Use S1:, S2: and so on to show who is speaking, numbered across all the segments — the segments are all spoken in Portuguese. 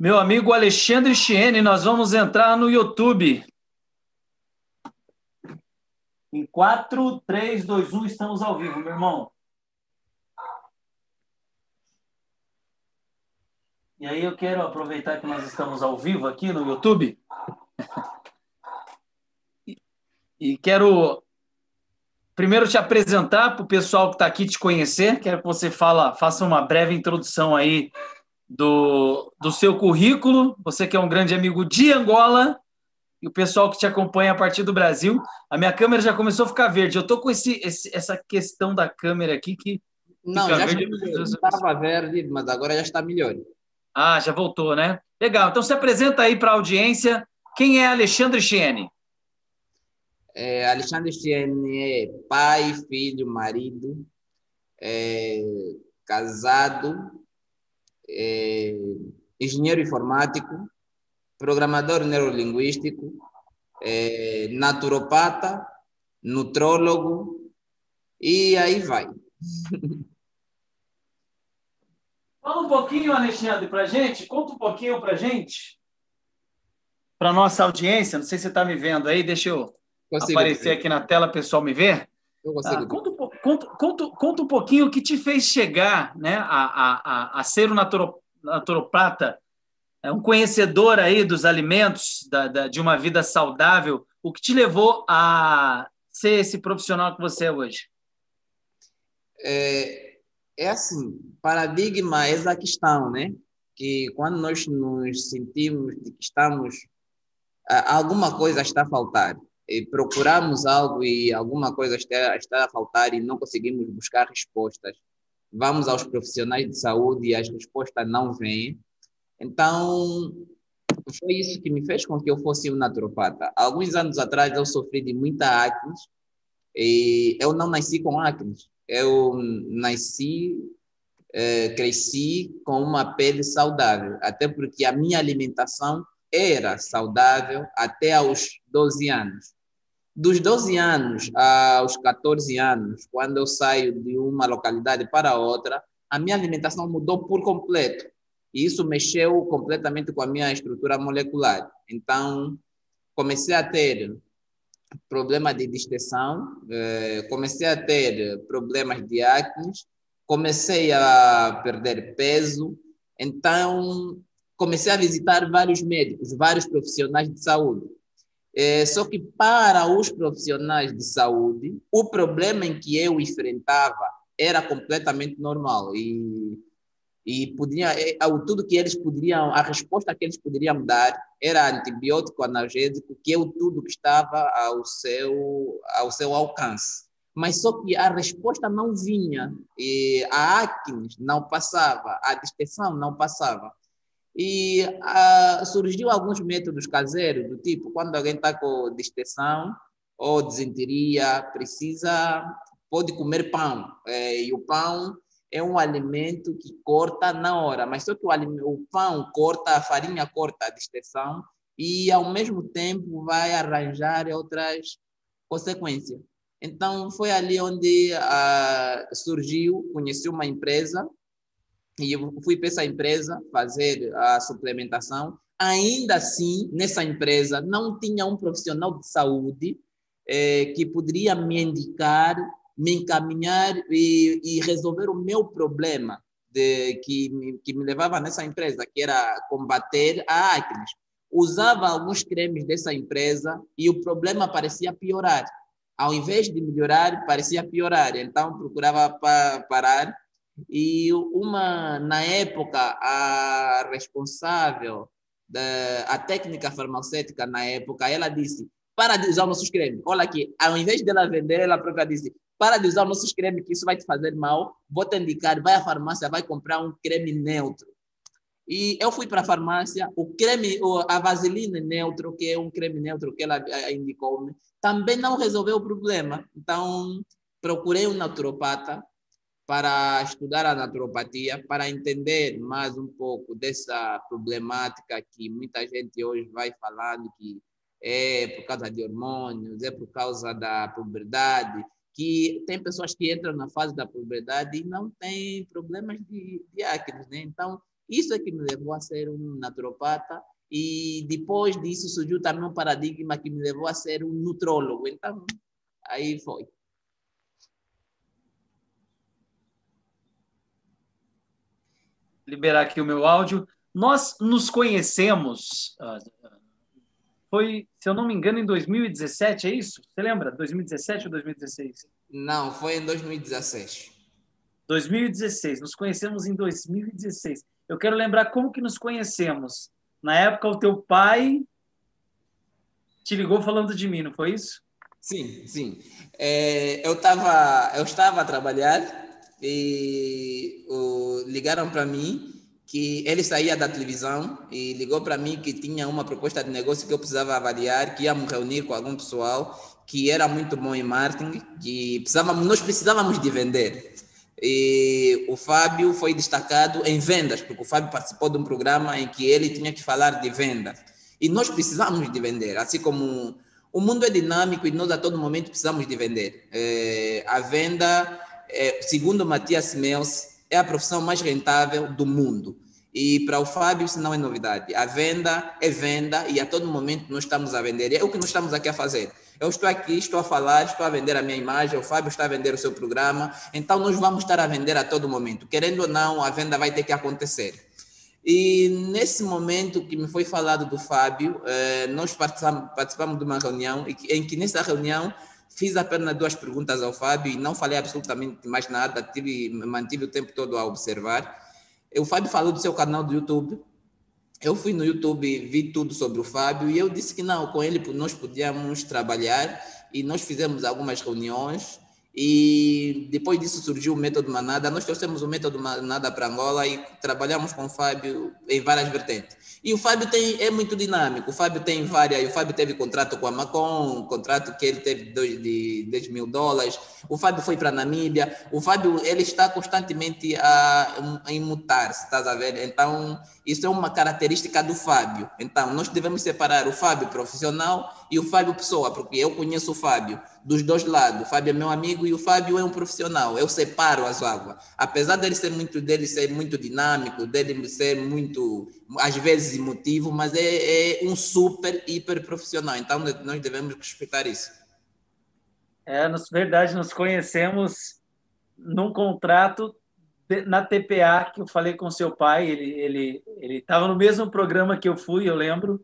S1: Meu amigo Alexandre Chiene, nós vamos entrar no YouTube. Em 4, 3, 2, 1, estamos ao vivo, meu irmão. E aí eu quero aproveitar que nós estamos ao vivo aqui no YouTube. E quero primeiro te apresentar para o pessoal que está aqui te conhecer. Quero que você fala, faça uma breve introdução aí do, do seu currículo. Você que é um grande amigo de Angola e o pessoal que te acompanha a partir do Brasil. A minha câmera já começou a ficar verde. Eu estou com esse, esse, essa questão da câmera aqui que.
S2: Não, já estava verde, mas agora já está melhor.
S1: Ah, já voltou, né? Legal. Então se apresenta aí para a audiência. Quem é Alexandre Chiene?
S2: É, Alexandre Chiene é pai, filho, marido, é, casado, é, engenheiro informático, programador neurolinguístico, é, naturopata, nutrólogo e aí vai.
S1: Fala um pouquinho, Alexandre, para gente. Conta um pouquinho para gente, para nossa audiência. Não sei se você está me vendo aí. Deixa eu consigo aparecer aqui na tela, pessoal me ver. Eu consigo. Ah, conta, conta, conta, conta, um pouquinho o que te fez chegar né, a, a, a, a ser um naturopata, é um conhecedor aí dos alimentos, da, da, de uma vida saudável. O que te levou a ser esse profissional que você é hoje?
S2: É, é assim, paradigma é essa questão, né? Que quando nós nos sentimos que estamos alguma coisa está a faltar e procuramos algo e alguma coisa está, está a faltar e não conseguimos buscar respostas. Vamos aos profissionais de saúde e as respostas não vêm. Então, foi isso que me fez com que eu fosse um naturopata. Alguns anos atrás eu sofri de muita acne e eu não nasci com acne. Eu nasci, eh, cresci com uma pele saudável, até porque a minha alimentação era saudável até aos 12 anos. Dos 12 anos aos 14 anos, quando eu saio de uma localidade para outra, a minha alimentação mudou por completo. E isso mexeu completamente com a minha estrutura molecular. Então, comecei a ter problema de distensão, eh, comecei a ter problemas de acne, comecei a perder peso. Então, comecei a visitar vários médicos, vários profissionais de saúde. É, só que para os profissionais de saúde, o problema em que eu enfrentava era completamente normal. E e podia é, tudo que eles poderiam a resposta que eles poderiam dar era antibiótico analgésico que é o tudo que estava ao seu ao seu alcance. Mas só que a resposta não vinha. E a acne não passava a distensão não passava e uh, surgiu alguns métodos caseiros, do tipo, quando alguém está com distensão ou desenteria, precisa, pode comer pão. É, e o pão é um alimento que corta na hora, mas só que o, o pão corta, a farinha corta a distensão e, ao mesmo tempo, vai arranjar outras consequências. Então, foi ali onde uh, surgiu, conheci uma empresa e eu fui para essa empresa fazer a suplementação. Ainda assim, nessa empresa não tinha um profissional de saúde eh, que poderia me indicar, me encaminhar e, e resolver o meu problema de, que, me, que me levava nessa empresa, que era combater a acne. Usava alguns cremes dessa empresa e o problema parecia piorar. Ao invés de melhorar, parecia piorar. Então, procurava pa parar e uma, na época, a responsável da a técnica farmacêutica na época, ela disse, para de usar nossos cremes. Olha aqui, ao invés dela vender, ela própria disse, para de usar nossos cremes, que isso vai te fazer mal, vou te indicar, vai à farmácia, vai comprar um creme neutro. E eu fui para a farmácia, o creme, a vaselina neutro, que é um creme neutro que ela eh, indicou-me, também não resolveu o problema. Então, procurei um naturopata, para estudar a naturopatia, para entender mais um pouco dessa problemática que muita gente hoje vai falando que é por causa de hormônios, é por causa da puberdade, que tem pessoas que entram na fase da puberdade e não têm problemas de, de né? Então, Isso é que me levou a ser um naturopata e depois disso surgiu também um paradigma que me levou a ser um nutrólogo. Então, aí foi.
S1: Liberar aqui o meu áudio. Nós nos conhecemos, ah, foi, se eu não me engano, em 2017, é isso? Você lembra? 2017 ou 2016?
S2: Não, foi em 2016.
S1: 2016, nos conhecemos em 2016. Eu quero lembrar como que nos conhecemos. Na época, o teu pai te ligou falando de mim, não foi isso?
S2: Sim, sim. É, eu, tava, eu estava a trabalhar e o, ligaram para mim que ele saía da televisão e ligou para mim que tinha uma proposta de negócio que eu precisava avaliar, que íamos reunir com algum pessoal que era muito bom em marketing, que precisávamos, nós precisávamos de vender. E o Fábio foi destacado em vendas, porque o Fábio participou de um programa em que ele tinha que falar de venda. E nós precisamos de vender, assim como o mundo é dinâmico e nós a todo momento precisamos de vender. É, a venda, é, segundo Matias Mels, é a profissão mais rentável do mundo. E para o Fábio isso não é novidade. A venda é venda e a todo momento nós estamos a vender. E é o que nós estamos aqui a fazer. Eu estou aqui, estou a falar, estou a vender a minha imagem, o Fábio está a vender o seu programa. Então nós vamos estar a vender a todo momento. Querendo ou não, a venda vai ter que acontecer. E nesse momento que me foi falado do Fábio, eh, nós participamos, de uma reunião em que nessa reunião Fiz apenas duas perguntas ao Fábio e não falei absolutamente mais nada, tive, mantive o tempo todo a observar. O Fábio falou do seu canal do YouTube. Eu fui no YouTube, vi tudo sobre o Fábio e eu disse que não, com ele nós podíamos trabalhar e nós fizemos algumas reuniões e depois disso surgiu o método Manada. Nós trouxemos o método Manada para Angola e trabalhamos com o Fábio em várias vertentes. E o Fábio tem, é muito dinâmico. O Fábio tem várias. O Fábio teve contrato com a Macon, um contrato que ele teve de 10 mil dólares. O Fábio foi para a Namíbia. O Fábio ele está constantemente a, a imutar-se, estás a ver? Então, isso é uma característica do Fábio. Então, nós devemos separar o Fábio profissional e o Fábio pessoa, porque eu conheço o Fábio dos dois lados. O Fábio é meu amigo e o Fábio é um profissional. Eu separo as águas. Apesar dele ser muito dele ser muito dinâmico, dele ser muito às vezes emotivo, mas é, é um super hiper profissional. Então, nós devemos respeitar isso.
S1: É, na verdade, nos conhecemos num contrato na TPA que eu falei com seu pai, ele ele ele estava no mesmo programa que eu fui, eu lembro.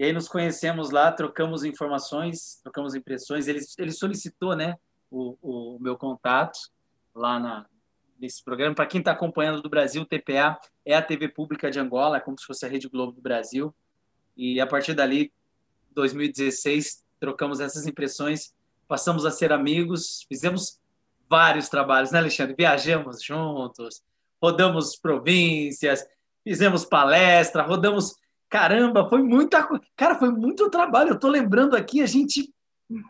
S1: E aí nos conhecemos lá, trocamos informações, trocamos impressões. Ele ele solicitou, né, o, o meu contato lá na nesse programa. Para quem está acompanhando do Brasil, TPA é a TV pública de Angola, é como se fosse a Rede Globo do Brasil. E a partir dali, 2016, trocamos essas impressões, passamos a ser amigos, fizemos vários trabalhos, né, Alexandre? Viajamos juntos, rodamos províncias, fizemos palestra, rodamos. Caramba, foi muita coisa. Cara, foi muito trabalho. Eu estou lembrando aqui, a gente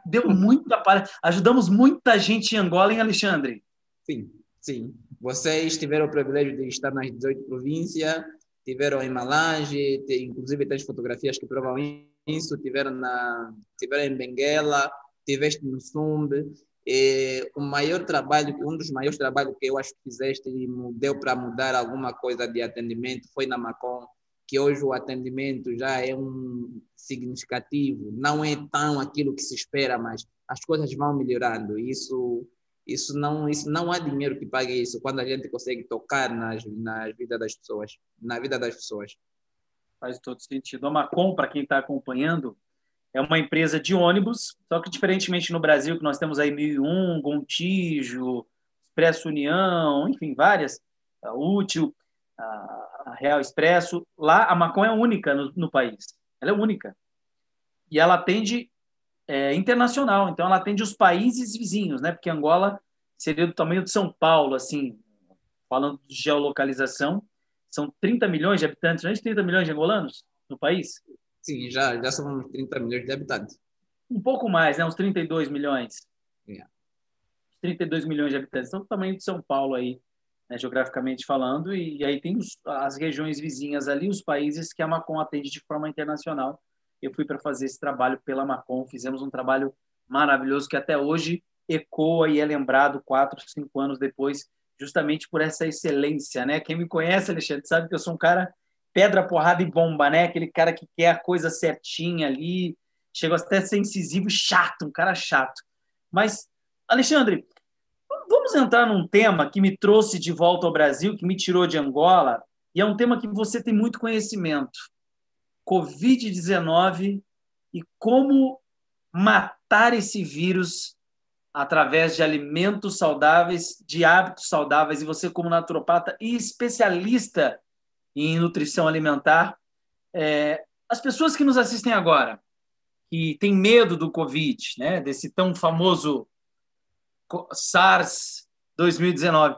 S1: deu muita palestra, ajudamos muita gente em Angola, hein, Alexandre?
S2: Sim, sim. Vocês tiveram o privilégio de estar nas 18 províncias, tiveram em Malange, inclusive tem fotografias que provam isso, tiveram, na, tiveram em Benguela, tiveste no Sumbe, é, o maior trabalho, um dos maiores trabalhos que eu acho que fizeste e deu para mudar alguma coisa de atendimento foi na Macon, que hoje o atendimento já é um significativo, não é tão aquilo que se espera, mas as coisas vão melhorando. Isso, isso não, isso não há dinheiro que pague isso quando a gente consegue tocar nas, nas vida das pessoas, na vida das pessoas.
S1: Faz todo sentido. A Macon, para quem está acompanhando, é uma empresa de ônibus, só que diferentemente no Brasil, que nós temos aí 1001, Gontijo, Expresso União, enfim, várias, a Útil, a Real Expresso, lá a Macon é única no, no país, ela é única. E ela atende é, internacional, então ela atende os países vizinhos, né? Porque Angola seria do tamanho de São Paulo, assim, falando de geolocalização, são 30 milhões de habitantes, não é 30 milhões de angolanos no país?
S2: Sim, já, já são 30 milhões de habitantes.
S1: Um pouco mais, né? Uns 32 milhões. Yeah. 32 milhões de habitantes. Então, o tamanho de São Paulo aí, né, geograficamente falando. E, e aí tem os, as regiões vizinhas ali, os países que a Macon atende de forma internacional. Eu fui para fazer esse trabalho pela Macon. Fizemos um trabalho maravilhoso que até hoje ecoa e é lembrado quatro, cinco anos depois justamente por essa excelência, né? Quem me conhece, Alexandre, sabe que eu sou um cara pedra, porrada e bomba, né? Aquele cara que quer a coisa certinha ali, chega até a ser incisivo chato, um cara chato. Mas, Alexandre, vamos entrar num tema que me trouxe de volta ao Brasil, que me tirou de Angola, e é um tema que você tem muito conhecimento. Covid-19 e como matar esse vírus através de alimentos saudáveis, de hábitos saudáveis, e você, como naturopata e especialista em nutrição alimentar, é, as pessoas que nos assistem agora, que têm medo do Covid, né, desse tão famoso SARS 2019,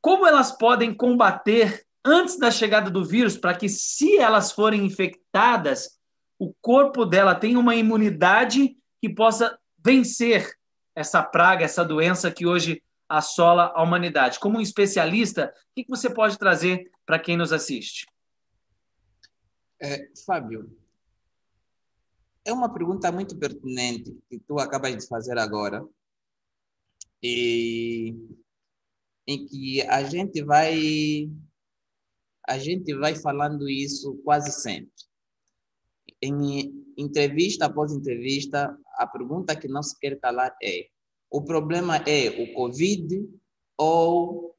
S1: como elas podem combater antes da chegada do vírus para que, se elas forem infectadas, o corpo dela tenha uma imunidade que possa vencer essa praga, essa doença que hoje assola a humanidade. Como um especialista, o que você pode trazer para quem nos assiste?
S2: É, Fábio, é uma pergunta muito pertinente que tu acabas de fazer agora, e em que a gente vai a gente vai falando isso quase sempre. Em entrevista após entrevista, a pergunta que não se quer calar é: o problema é o Covid ou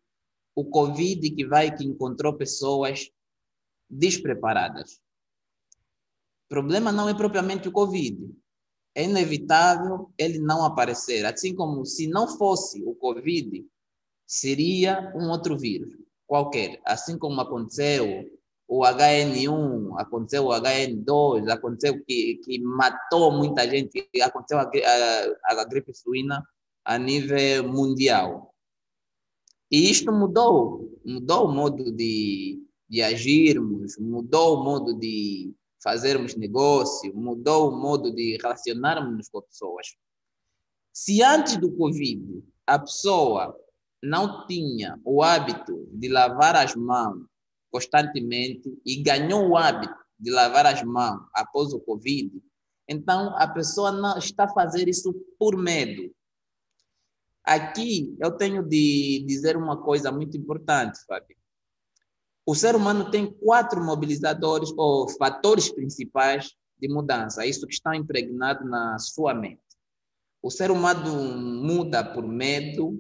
S2: o Covid que vai que encontrou pessoas despreparadas? O problema não é propriamente o Covid. É inevitável ele não aparecer. Assim como se não fosse o Covid, seria um outro vírus qualquer. Assim como aconteceu o HN1, aconteceu o HN2, aconteceu que, que matou muita gente, aconteceu a, a, a gripe suína a nível mundial. E isto mudou, mudou o modo de, de agirmos, mudou o modo de fazermos negócio, mudou o modo de relacionarmos com pessoas. Se antes do Covid a pessoa não tinha o hábito de lavar as mãos constantemente e ganhou o hábito de lavar as mãos após o Covid, então a pessoa não está a fazer isso por medo. Aqui eu tenho de dizer uma coisa muito importante, Fábio. O ser humano tem quatro mobilizadores ou fatores principais de mudança, isso que está impregnado na sua mente. O ser humano muda por medo,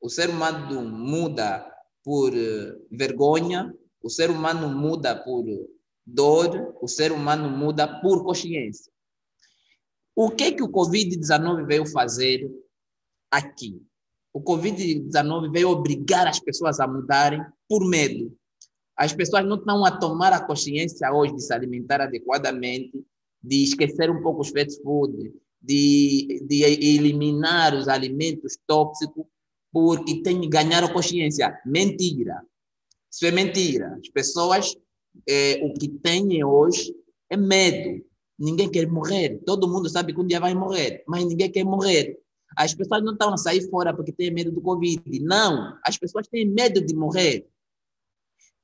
S2: o ser humano muda por eh, vergonha, o ser humano muda por dor, o ser humano muda por consciência. O que que o COVID-19 veio fazer aqui? O COVID-19 veio obrigar as pessoas a mudarem por medo. As pessoas não estão a tomar a consciência hoje de se alimentar adequadamente, de esquecer um pouco os fast food, de, de eliminar os alimentos tóxicos, porque tem ganhar consciência. Mentira. Isso é mentira. As pessoas, é, o que têm hoje é medo. Ninguém quer morrer. Todo mundo sabe que um dia vai morrer, mas ninguém quer morrer. As pessoas não estão a sair fora porque têm medo do Covid. Não. As pessoas têm medo de morrer.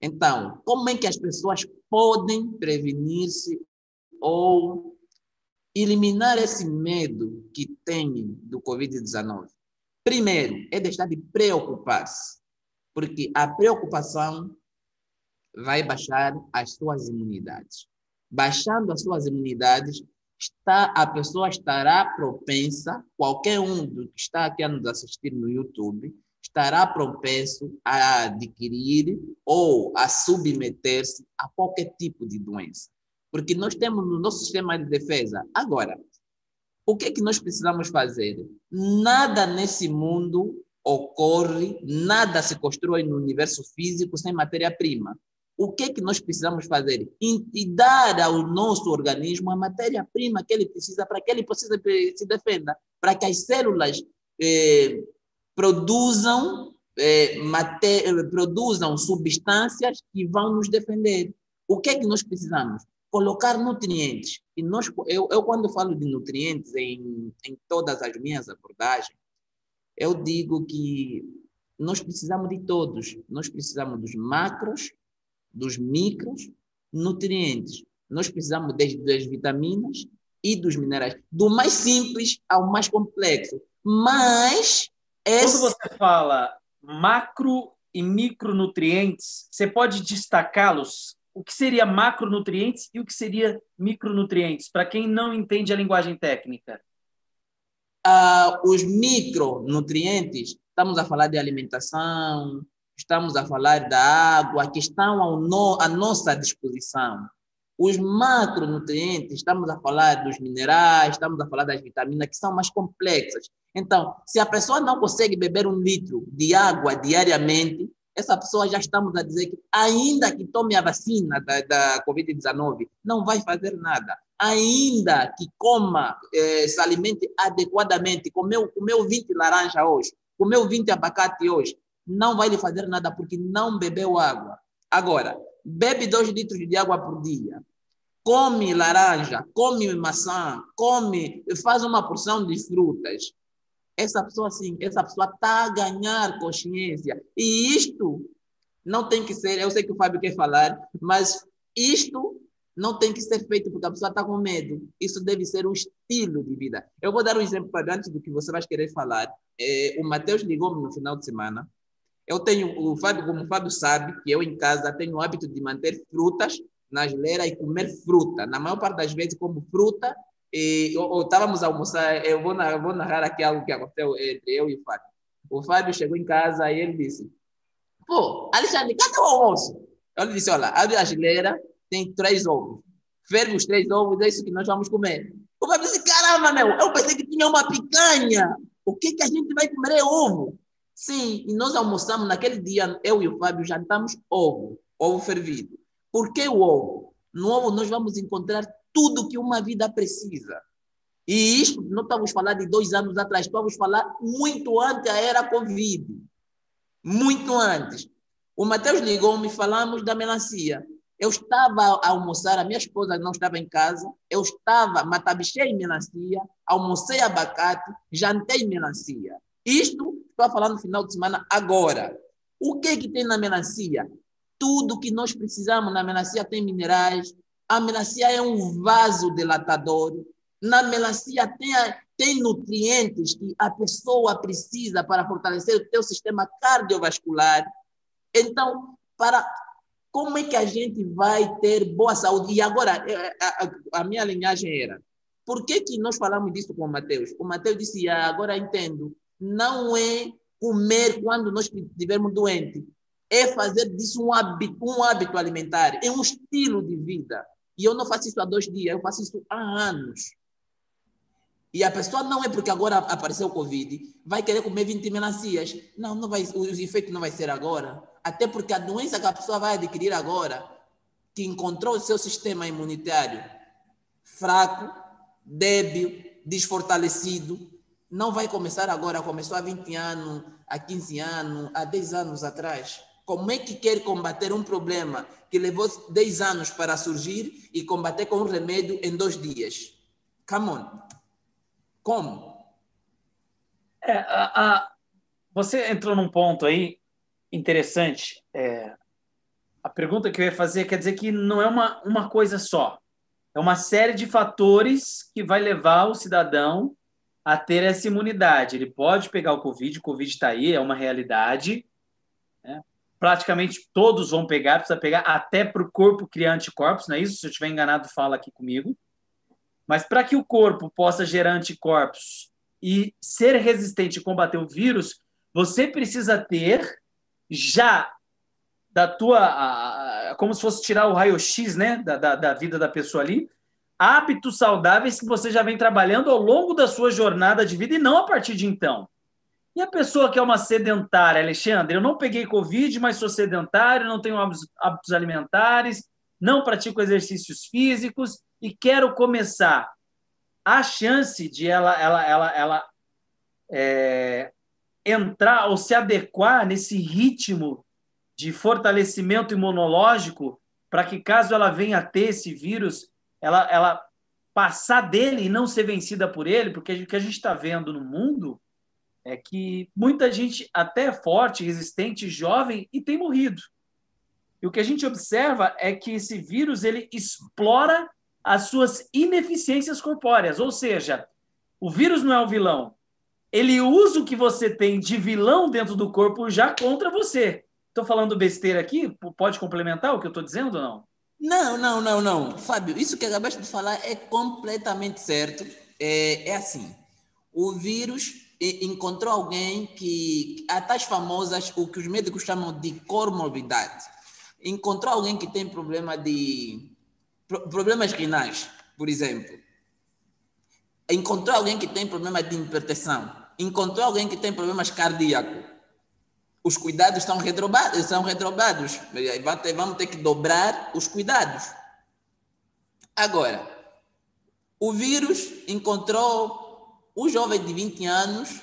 S2: Então, como é que as pessoas podem prevenir-se ou eliminar esse medo que têm do Covid-19? Primeiro, é deixar de preocupar-se porque a preocupação vai baixar as suas imunidades. Baixando as suas imunidades, está, a pessoa estará propensa, qualquer um que está aqui a nos assistir no YouTube, estará propenso a adquirir ou a submeter-se a qualquer tipo de doença. Porque nós temos no nosso sistema de defesa. Agora, o que é que nós precisamos fazer? Nada nesse mundo ocorre, nada se constrói no universo físico sem matéria-prima. O que é que nós precisamos fazer? E dar ao nosso organismo a matéria-prima que ele precisa para que ele possa se defenda, para que as células eh, produzam, eh, produzam substâncias que vão nos defender. O que é que nós precisamos? Colocar nutrientes. E nós, eu, eu quando falo de nutrientes em, em todas as minhas abordagens, eu digo que nós precisamos de todos. Nós precisamos dos macros, dos micros, nutrientes. Nós precisamos das vitaminas e dos minerais, do mais simples ao mais complexo. Mas.
S1: Quando você fala macro e micronutrientes, você pode destacá-los? O que seria macronutrientes e o que seria micronutrientes, para quem não entende a linguagem técnica?
S2: Uh, os micronutrientes, estamos a falar de alimentação, estamos a falar da água, que estão ao no, à nossa disposição. Os macronutrientes, estamos a falar dos minerais, estamos a falar das vitaminas, que são mais complexas. Então, se a pessoa não consegue beber um litro de água diariamente, essa pessoa já estamos a dizer que, ainda que tome a vacina da, da Covid-19, não vai fazer nada. Ainda que coma, eh, se alimente adequadamente, comeu, comeu 20 laranja hoje, comeu 20 abacate hoje, não vai lhe fazer nada porque não bebeu água. Agora, bebe dois litros de água por dia, come laranja, come maçã, come, faz uma porção de frutas. Essa pessoa, sim, essa pessoa está a ganhar consciência. E isto não tem que ser, eu sei que o Fábio quer falar, mas isto não tem que ser feito porque a pessoa está com medo. Isso deve ser um estilo de vida. Eu vou dar um exemplo para antes do que você vai querer falar. É, o Matheus ligou-me no final de semana eu tenho, o Fábio, como o Fábio sabe, que eu em casa tenho o hábito de manter frutas na geleira e comer fruta. Na maior parte das vezes, como fruta, e, ou, ou estávamos a almoçar, eu vou, narrar, vou narrar aqui algo que aconteceu entre eu e o Fábio. O Fábio chegou em casa e ele disse, pô, Alexandre, cadê o almoço? Eu lhe disse, olha, abre a geleira, tem três ovos. Ferve os três ovos, é isso que nós vamos comer. O Fábio disse, caramba, meu, eu pensei que tinha uma picanha. O que, que a gente vai comer é ovo. Sim, e nós almoçamos naquele dia, eu e o Fábio jantamos ovo, ovo fervido. Por que o ovo? No ovo nós vamos encontrar tudo que uma vida precisa. E isto não estamos falando de dois anos atrás, estamos falando muito antes da era Covid. Muito antes. O Mateus ligou-me falamos da melancia. Eu estava a almoçar, a minha esposa não estava em casa, eu estava, matabichei melancia, almocei abacate, jantei melancia. Isto Estou falando no final de semana agora. O que, que tem na melancia? Tudo que nós precisamos na melancia tem minerais. A melancia é um vaso dilatador. Na melancia tem, tem nutrientes que a pessoa precisa para fortalecer o seu sistema cardiovascular. Então, para como é que a gente vai ter boa saúde? E agora, é, a, a, minha linhagem era, por que, que nós falamos disso com o Mateus? O Mateus disse, ah, agora entendo, não é comer quando nós estivermos doentes, é fazer disso um hábito, um hábito alimentar, é um estilo de vida. E eu não faço isso há dois dias, eu faço isso há anos. E a pessoa não é porque agora apareceu o Covid, vai querer comer 20 melancias. Não, não vai, o efeito não vai ser agora. Até porque a doença que a pessoa vai adquirir agora, que encontrou o seu sistema imunitário fraco, débil, desfortalecido, não vai começar agora, começou há 20 anos, há 15 anos, há 10 anos atrás. Como é que quer combater um problema que levou 10 anos para surgir e combater com um remédio em dois dias? Come on. Como?
S1: É, a, a, você entrou num ponto aí interessante. É, a pergunta que eu ia fazer quer dizer que não é uma, uma coisa só. É uma série de fatores que vai levar o cidadão a ter essa imunidade. Ele pode pegar o Covid, o Covid está aí, é uma realidade. Praticamente todos vão pegar, precisa pegar até para o corpo criar anticorpos, não é isso? Se eu estiver enganado, fala aqui comigo. Mas para que o corpo possa gerar anticorpos e ser resistente e combater o vírus, você precisa ter já da tua. como se fosse tirar o raio-x né, da, da, da vida da pessoa ali, hábitos saudáveis que você já vem trabalhando ao longo da sua jornada de vida e não a partir de então. E a pessoa que é uma sedentária, Alexandre, eu não peguei Covid, mas sou sedentário, não tenho hábitos alimentares, não pratico exercícios físicos e quero começar. A chance de ela, ela, ela, ela é, entrar ou se adequar nesse ritmo de fortalecimento imunológico para que, caso ela venha a ter esse vírus, ela, ela passar dele e não ser vencida por ele, porque o que a gente está vendo no mundo é que muita gente até forte, resistente, jovem e tem morrido. E o que a gente observa é que esse vírus ele explora as suas ineficiências corpóreas, ou seja, o vírus não é o vilão. ele usa o que você tem de vilão dentro do corpo já contra você. Estou falando besteira aqui? Pode complementar o que eu estou dizendo ou não?
S2: Não, não, não, não. Fábio, isso que acabaste de falar é completamente certo. É, é assim, o vírus encontrou alguém que, a tais famosas, o que os médicos chamam de comorbidade. Encontrou alguém que tem problema de, problemas renais, por exemplo. Encontrou alguém que tem problema de hipertensão. Encontrou alguém que tem problemas cardíacos. Os cuidados estão redobrados. São redobrados. Vamos ter que dobrar os cuidados. Agora, o vírus encontrou um jovem de 20 anos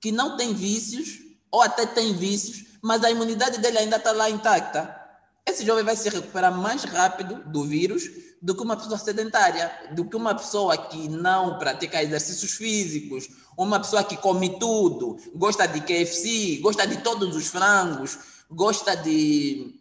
S2: que não tem vícios, ou até tem vícios, mas a imunidade dele ainda está lá intacta esse jovem vai se recuperar mais rápido do vírus do que uma pessoa sedentária, do que uma pessoa que não pratica exercícios físicos, uma pessoa que come tudo, gosta de KFC, gosta de todos os frangos, gosta de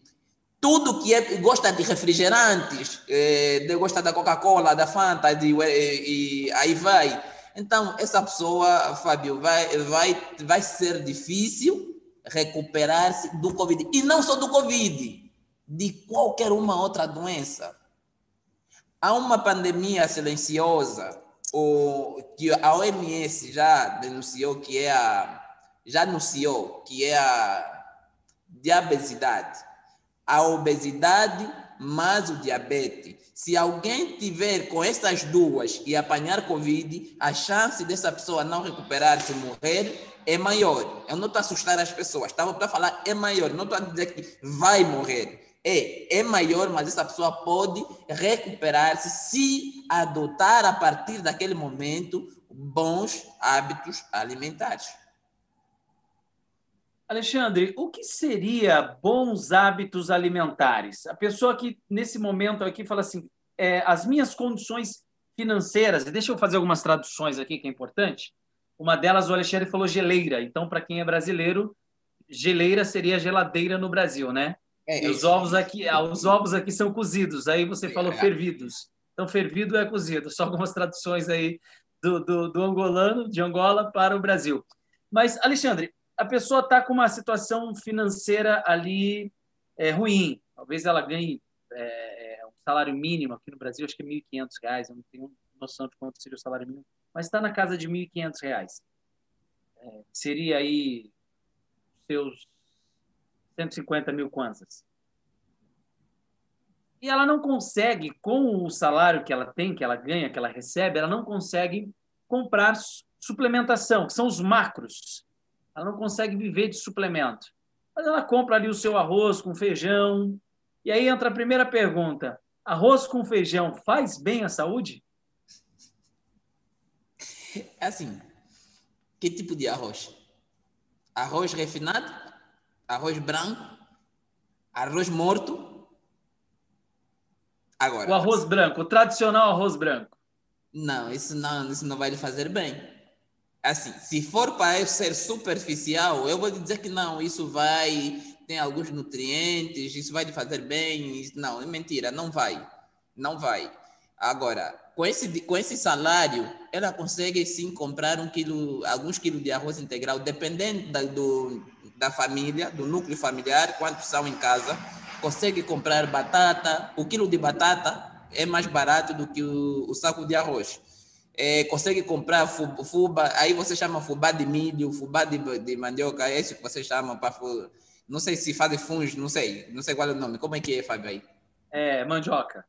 S2: tudo que é, gosta de refrigerantes, é, gosta da Coca-Cola, da Fanta, de, e, e, aí vai. Então, essa pessoa, Fábio, vai, vai, vai ser difícil recuperar-se do Covid. E não só do Covid de qualquer uma outra doença. Há uma pandemia silenciosa, o, que a OMS já denunciou que é a já anunciou que é a diabesidade, a obesidade mais o diabetes. Se alguém tiver com essas duas e apanhar Covid, a chance dessa pessoa não recuperar-se morrer é maior. Eu não estou a assustar as pessoas, estava para falar é maior, não estou a dizer que vai morrer é, é maior, mas essa pessoa pode recuperar-se se adotar a partir daquele momento bons hábitos alimentares.
S1: Alexandre, o que seria bons hábitos alimentares? A pessoa que nesse momento aqui fala assim, é, as minhas condições financeiras, e deixa eu fazer algumas traduções aqui que é importante. Uma delas o Alexandre falou geleira, então para quem é brasileiro, geleira seria geladeira no Brasil, né? É, os ovos aqui, ah, os ovos aqui são cozidos. Aí você falou é. fervidos. Então fervido é cozido. Só algumas traduções aí do, do, do angolano, de Angola para o Brasil. Mas Alexandre, a pessoa está com uma situação financeira ali é, ruim. Talvez ela ganhe é, salário mínimo aqui no Brasil, acho que é R$ 1.500. Eu não tenho noção de quanto seria o salário mínimo, mas está na casa de R$ 1.500. É, seria aí seus 150 mil kwanzas. E ela não consegue, com o salário que ela tem, que ela ganha, que ela recebe, ela não consegue comprar suplementação, que são os macros. Ela não consegue viver de suplemento. Mas ela compra ali o seu arroz com feijão. E aí entra a primeira pergunta: arroz com feijão faz bem à saúde?
S2: Assim, que tipo de arroz? Arroz refinado? arroz branco, arroz morto.
S1: Agora. O arroz branco, o tradicional arroz branco.
S2: Não, isso não, isso não vai lhe fazer bem. Assim, se for para ser superficial, eu vou dizer que não, isso vai tem alguns nutrientes, isso vai lhe fazer bem. Não, é mentira, não vai. Não vai. Agora, com esse, com esse salário, ela consegue sim comprar um quilo, alguns quilos de arroz integral, dependendo da, do, da família, do núcleo familiar, quantos são em casa, consegue comprar batata, o quilo de batata é mais barato do que o, o saco de arroz. É, consegue comprar fuba, aí você chama fubá de milho, fubá de, de mandioca, é isso que você chama para não sei se faz fungo, não sei, não sei qual é o nome. Como é que é, Fábio aí?
S1: É, mandioca.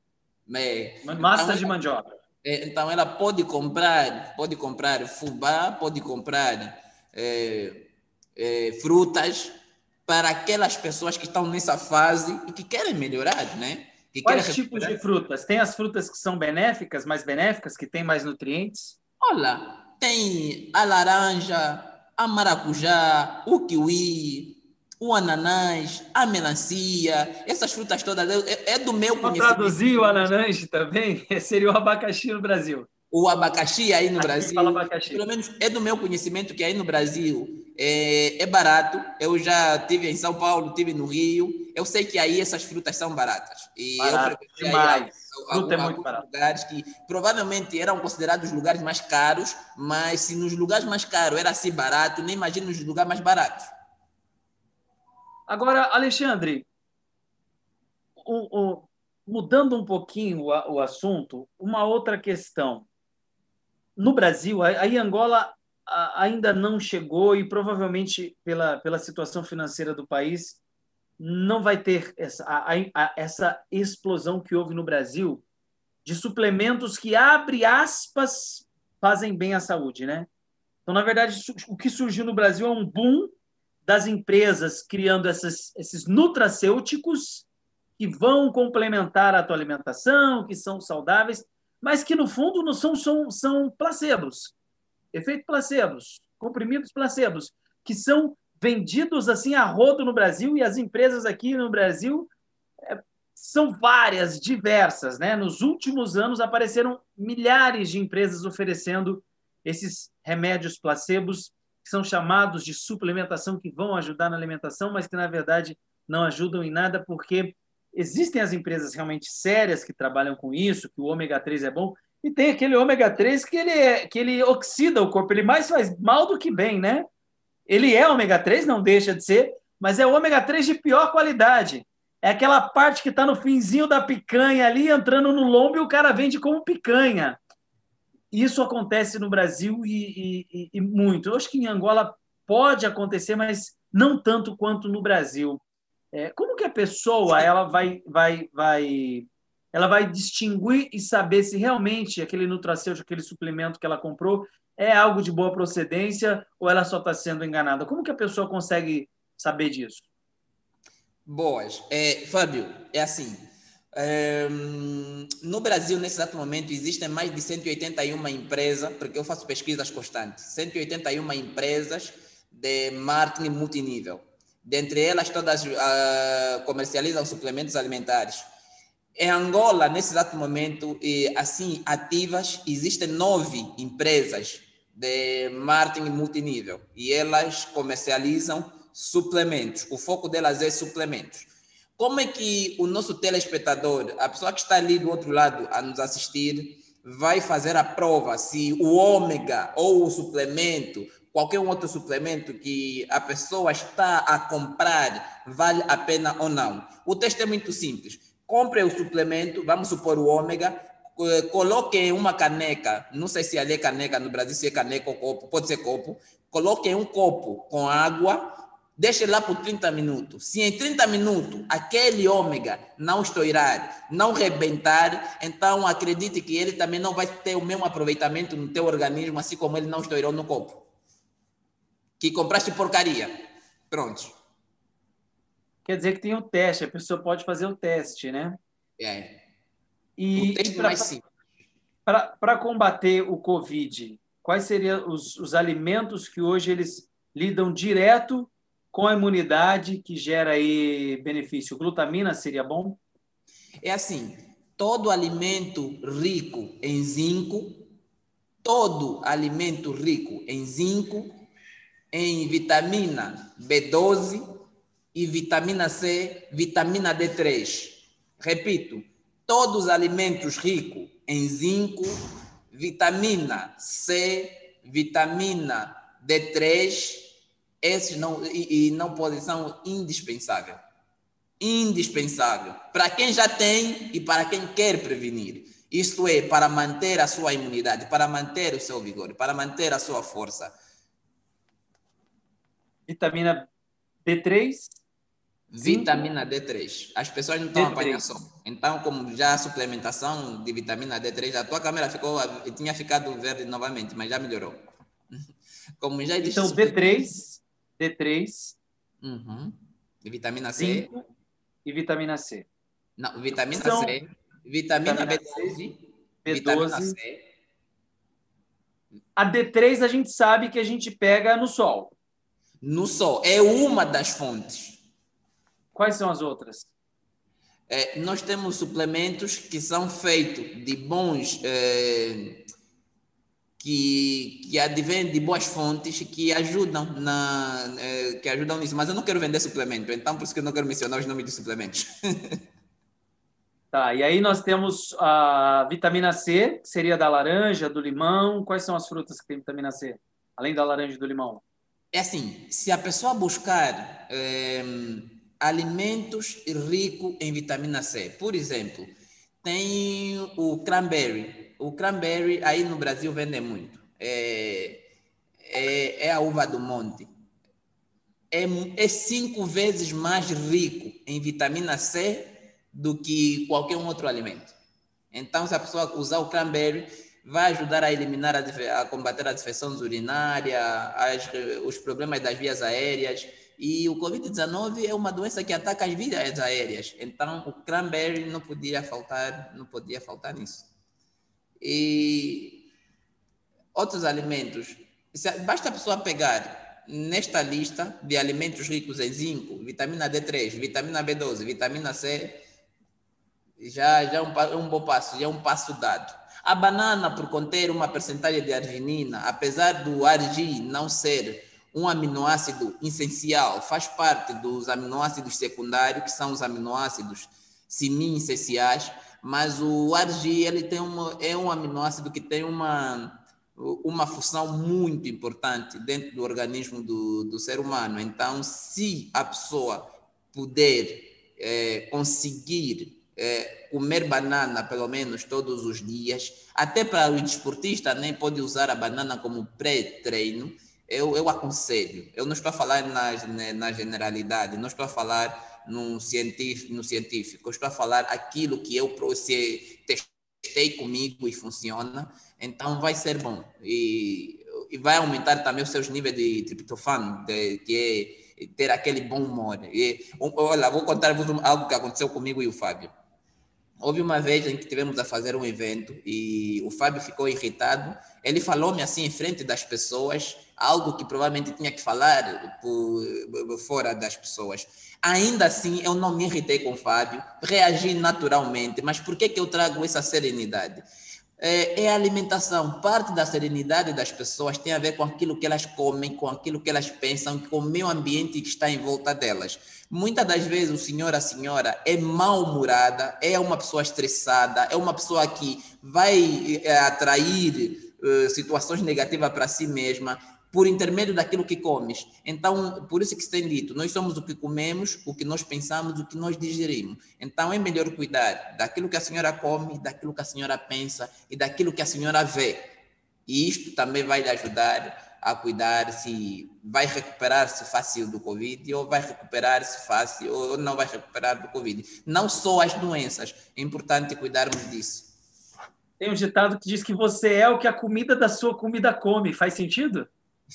S1: É, Massa então, de mandioca.
S2: É, então ela pode comprar, pode comprar fubá, pode comprar é, é, frutas para aquelas pessoas que estão nessa fase e que querem melhorar, né? Que
S1: Quais tipos de frutas? Tem as frutas que são benéficas, mais benéficas, que têm mais nutrientes?
S2: Olha, tem a laranja, a maracujá, o kiwi, o ananás, a melancia, essas frutas todas, é, é do meu
S1: conhecimento. traduzir o ananás também? Seria o abacaxi no Brasil.
S2: o abacaxi aí no Aqui Brasil, pelo menos é do meu conhecimento que aí no Brasil é, é, barato. Eu já tive em São Paulo, tive no Rio. Eu sei que aí essas frutas são baratas. E
S1: barato, eu demais. Fruta é muito barato.
S2: lugares que provavelmente eram considerados os lugares mais caros, mas se nos lugares mais caros era assim barato, nem imagino nos lugares mais baratos.
S1: Agora, Alexandre, o, o, mudando um pouquinho o, o assunto, uma outra questão. No Brasil, aí Angola ainda não chegou e provavelmente pela, pela situação financeira do país não vai ter essa, a, a, essa explosão que houve no Brasil de suplementos que, abre aspas, fazem bem à saúde, né? Então, na verdade, o que surgiu no Brasil é um boom das empresas criando essas, esses nutracêuticos que vão complementar a tua alimentação, que são saudáveis, mas que, no fundo, não são, são, são placebos efeito placebos, comprimidos placebos, que são vendidos assim a rodo no Brasil e as empresas aqui no Brasil é, são várias, diversas, né? Nos últimos anos apareceram milhares de empresas oferecendo esses remédios placebos que são chamados de suplementação que vão ajudar na alimentação, mas que na verdade não ajudam em nada porque existem as empresas realmente sérias que trabalham com isso, que o ômega 3 é bom, e tem aquele ômega 3 que ele, é, que ele oxida o corpo, ele mais faz mal do que bem, né? Ele é ômega 3, não deixa de ser, mas é ômega 3 de pior qualidade. É aquela parte que está no finzinho da picanha ali, entrando no lombo e o cara vende como picanha. Isso acontece no Brasil e, e, e muito. Eu acho que em Angola pode acontecer, mas não tanto quanto no Brasil. É, como que a pessoa ela vai, vai, vai ela vai distinguir e saber se realmente aquele nutracêutico, aquele suplemento que ela comprou é algo de boa procedência ou ela só está sendo enganada. Como que a pessoa consegue saber disso?
S2: Boas. É, Fábio, é assim. É, no Brasil, nesse exato momento, existem mais de 181 empresas, porque eu faço pesquisas constantes, 181 empresas de marketing multinível. Dentre elas, todas uh, comercializam suplementos alimentares. Em Angola, nesse exato momento, assim, ativas, existem nove empresas de marketing multinível e elas comercializam suplementos. O foco delas é suplementos. Como é que o nosso telespectador, a pessoa que está ali do outro lado a nos assistir, vai fazer a prova se o ômega ou o suplemento, qualquer outro suplemento que a pessoa está a comprar, vale a pena ou não? O teste é muito simples compre o suplemento, vamos supor o ômega, coloque uma caneca, não sei se ali é caneca, no Brasil se é caneca ou copo, pode ser copo, coloque um copo com água, deixe lá por 30 minutos. Se em 30 minutos aquele ômega não estourar, não rebentar, então acredite que ele também não vai ter o mesmo aproveitamento no teu organismo, assim como ele não estourou no copo. Que compraste porcaria. Pronto
S1: quer dizer que tem o teste, a pessoa pode fazer o teste, né?
S2: É.
S1: E, o teste mais simples. Para combater o Covid, quais seriam os, os alimentos que hoje eles lidam direto com a imunidade que gera aí benefício? Glutamina seria bom?
S2: É assim, todo alimento rico em zinco, todo alimento rico em zinco, em vitamina B12, e vitamina C, vitamina D3. Repito, todos os alimentos ricos em zinco, vitamina C, vitamina D3, esses não, e, e não podem, são indispensáveis. Indispensável. Para quem já tem e para quem quer prevenir. Isto é, para manter a sua imunidade, para manter o seu vigor, para manter a sua força.
S1: Vitamina D3
S2: Vitamina D3. As pessoas não estão apanhando. Então, como já a suplementação de vitamina D3, a tua câmera ficou, tinha ficado verde novamente, mas já melhorou.
S1: Como já existe. Então, D3, D3.
S2: Uhum. E vitamina C.
S1: E vitamina C.
S2: Não, vitamina então, C. Vitamina, vitamina B12. C, B12. Vitamina C.
S1: A D3 a gente sabe que a gente pega no sol.
S2: No sol. É uma das fontes.
S1: Quais são as outras?
S2: É, nós temos suplementos que são feitos de bons, é, que, que advém de boas fontes que ajudam na eh, que ajudam nisso. Mas eu não quero vender suplemento, então por isso que eu não quero mencionar os nomes de suplementos.
S1: Tá, e aí nós temos a vitamina C, que seria da laranja, do limão. Quais são as frutas que têm vitamina C, além da laranja e do limão?
S2: É assim, se a pessoa buscar é, alimentos ricos em vitamina C, por exemplo, tem o cranberry. O cranberry aí no Brasil vende muito. É, é, é a uva do monte. É, é cinco vezes mais rico em vitamina C do que qualquer outro alimento. Então, se a pessoa usar o cranberry, vai ajudar a eliminar, a, a combater a infecção urinária, as, os problemas das vias aéreas. E o Covid-19 é uma doença que ataca as vias aéreas. Então, o cranberry não podia faltar, não podia faltar nisso. E outros alimentos. Basta a pessoa pegar nesta lista de alimentos ricos em zinco, vitamina D3, vitamina B12, vitamina C, já, já é um, é um bom passo, já é um passo dado. A banana, por conter uma percentagem de arginina, apesar do argi não ser um aminoácido essencial, faz parte dos aminoácidos secundários, que são os aminoácidos semi-essenciais, mas o argi ele tem uma, é um aminoácido que tem uma, uma função muito importante dentro do organismo do, do ser humano. Então, se a pessoa puder é, conseguir é, comer banana pelo menos todos os dias, até para o desportista nem pode usar a banana como pré-treino, eu, eu aconselho. Eu não estou a falar na, na generalidade, não estou a falar no científico, no científico, eu estou a falar aquilo que eu testei comigo e funciona, então vai ser bom. E, e vai aumentar também os seus níveis de triptofano, de, que é ter aquele bom humor. E, olha, vou contar-vos algo que aconteceu comigo e o Fábio. Houve uma vez em que tivemos a fazer um evento e o Fábio ficou irritado. Ele falou-me assim em frente das pessoas, algo que provavelmente tinha que falar por, fora das pessoas. Ainda assim, eu não me irritei com o Fábio, reagi naturalmente. Mas por que, que eu trago essa serenidade? É, é a alimentação. Parte da serenidade das pessoas tem a ver com aquilo que elas comem, com aquilo que elas pensam, com o meio ambiente que está em volta delas. Muitas das vezes o senhor, a senhora é mal-humorada, é uma pessoa estressada, é uma pessoa que vai é, atrair uh, situações negativas para si mesma por intermédio daquilo que comes. Então, por isso que se tem dito, nós somos o que comemos, o que nós pensamos, o que nós digerimos. Então, é melhor cuidar daquilo que a senhora come, daquilo que a senhora pensa e daquilo que a senhora vê. E isto também vai lhe ajudar a cuidar se vai recuperar-se fácil do Covid ou vai recuperar-se fácil ou não vai recuperar do Covid. Não só as doenças, é importante cuidarmos disso.
S1: Tem um ditado que diz que você é o que a comida da sua comida come. Faz sentido?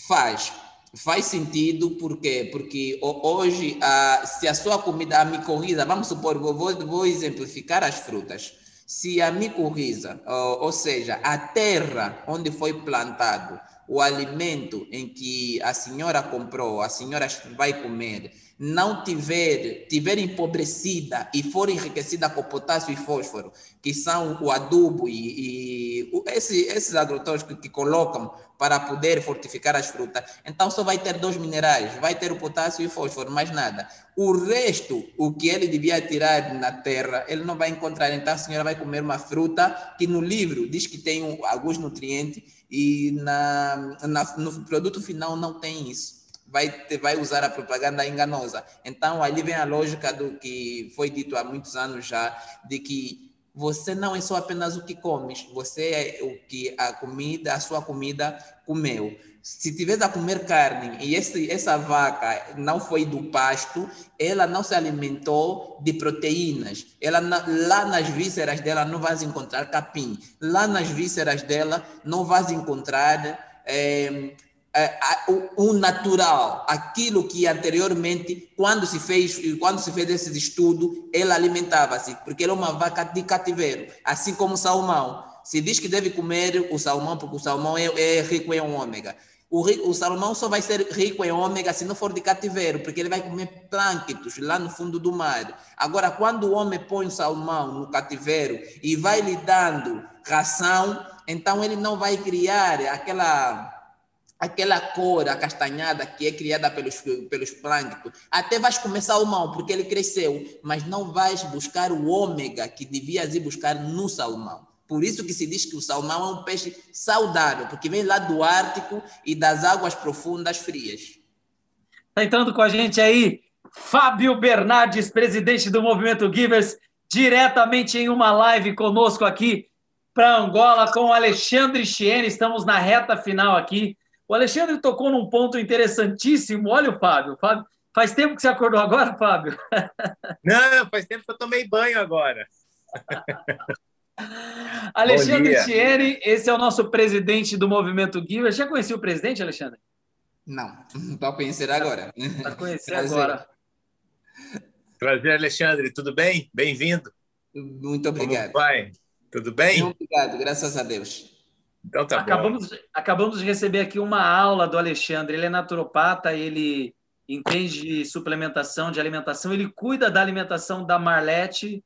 S2: Faz. Faz sentido porque porque hoje a, se a sua comida a micorriza, vamos supor, vou, vou exemplificar as frutas. Se a micorriza, ou, ou seja, a terra onde foi plantado, o alimento em que a senhora comprou, a senhora vai comer, não tiver, tiver empobrecida e for enriquecida com potássio e fósforo, que são o adubo e, e esse, esses agrotóxicos que, colocam para poder fortificar as frutas, então só vai ter dois minerais, vai ter o potássio e o fósforo, mais nada. O resto, o que ele devia tirar na terra, ele não vai encontrar. Então a senhora vai comer uma fruta que no livro diz que tem alguns nutrientes e na, na, no produto final não tem isso. Vai, vai usar a propaganda enganosa. Então, ali vem a lógica do que foi dito há muitos anos já, de que você não é só apenas o que comes, você é o que a comida, a sua comida comeu se tiver a comer carne e esse, essa vaca não foi do pasto, ela não se alimentou de proteínas. Ela lá nas vísceras dela não vai encontrar capim. Lá nas vísceras dela não vai encontrar é, é, o, o, natural, aquilo que anteriormente, quando se fez, quando se fez esse estudo, ela alimentava-se, porque era uma vaca de cativeiro, assim como o salmão. Se diz que deve comer o salmão, porque o salmão é, é rico em ômega. O, o salmão só vai ser rico em ômega se não for de cativeiro, porque ele vai comer plânctos lá no fundo do mar. Agora, quando o homem põe o salmão no cativeiro e vai lhe dando ração, então ele não vai criar aquela aquela cor acastanhada que é criada pelos, pelos plâncton. Até vais comer salmão, porque ele cresceu, mas não vais buscar o ômega que devias ir buscar no salmão. Por isso que se diz que o salmão é um peixe saudável, porque vem lá do Ártico e das águas profundas frias.
S1: Está entrando com a gente aí Fábio Bernardes, presidente do Movimento Givers, diretamente em uma live conosco aqui para Angola com o Alexandre Chiene. Estamos na reta final aqui. O Alexandre tocou num ponto interessantíssimo. Olha o Fábio. Fábio faz tempo que você acordou agora, Fábio?
S3: Não, faz tempo que eu tomei banho agora.
S1: Alexandre Chiene, esse é o nosso presidente do Movimento Givers. Já conhecia o presidente, Alexandre?
S2: Não, para conhecer agora.
S1: Para conhecer agora.
S3: Prazer, Alexandre. Tudo bem? Bem-vindo.
S2: Muito obrigado.
S3: Como vai? Tudo bem?
S2: Muito obrigado, graças a Deus.
S1: Então tá acabamos, bom. Acabamos de receber aqui uma aula do Alexandre. Ele é naturopata, ele entende de suplementação, de alimentação, ele cuida da alimentação da Marlete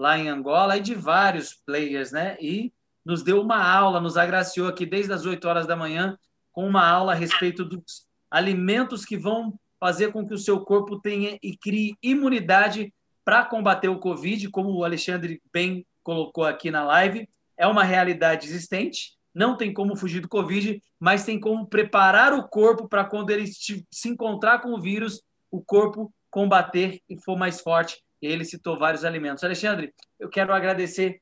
S1: lá em Angola e de vários players, né? E nos deu uma aula, nos agraciou aqui desde as 8 horas da manhã com uma aula a respeito dos alimentos que vão fazer com que o seu corpo tenha e crie imunidade para combater o Covid, como o Alexandre bem colocou aqui na live. É uma realidade existente, não tem como fugir do Covid, mas tem como preparar o corpo para quando ele se encontrar com o vírus, o corpo combater e for mais forte. Ele citou vários alimentos. Alexandre, eu quero agradecer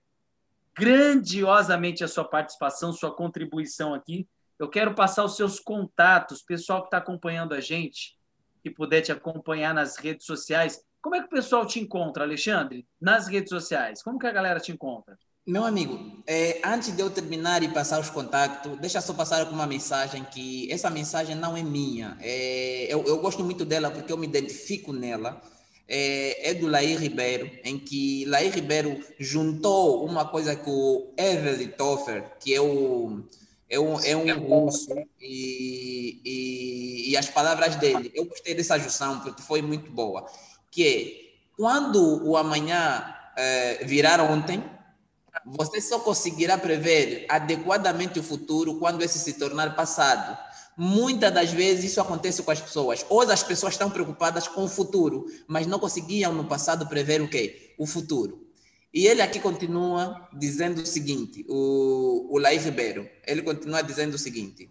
S1: grandiosamente a sua participação, sua contribuição aqui. Eu quero passar os seus contatos, pessoal que está acompanhando a gente, que puder te acompanhar nas redes sociais. Como é que o pessoal te encontra, Alexandre? Nas redes sociais, como que a galera te encontra?
S2: Meu amigo, é, antes de eu terminar e passar os contatos, deixa só passar uma mensagem que essa mensagem não é minha. É, eu, eu, gosto muito dela porque eu me identifico nela. É, é do Laí Ribeiro, em que Laí Ribeiro juntou uma coisa com o Evelyn Toffer, que é o é um, é um russo e, e, e, as palavras dele. Eu gostei dessa junção porque foi muito boa. Que é, quando o amanhã é, virar ontem, você só conseguirá prever adequadamente o futuro quando esse se tornar passado. Muitas das vezes isso acontece com as pessoas. Hoje as pessoas estão preocupadas com o futuro, mas não conseguiam no passado prever o quê? O futuro. E ele aqui continua dizendo o seguinte, o, o Laí Ribeiro, ele continua dizendo o seguinte,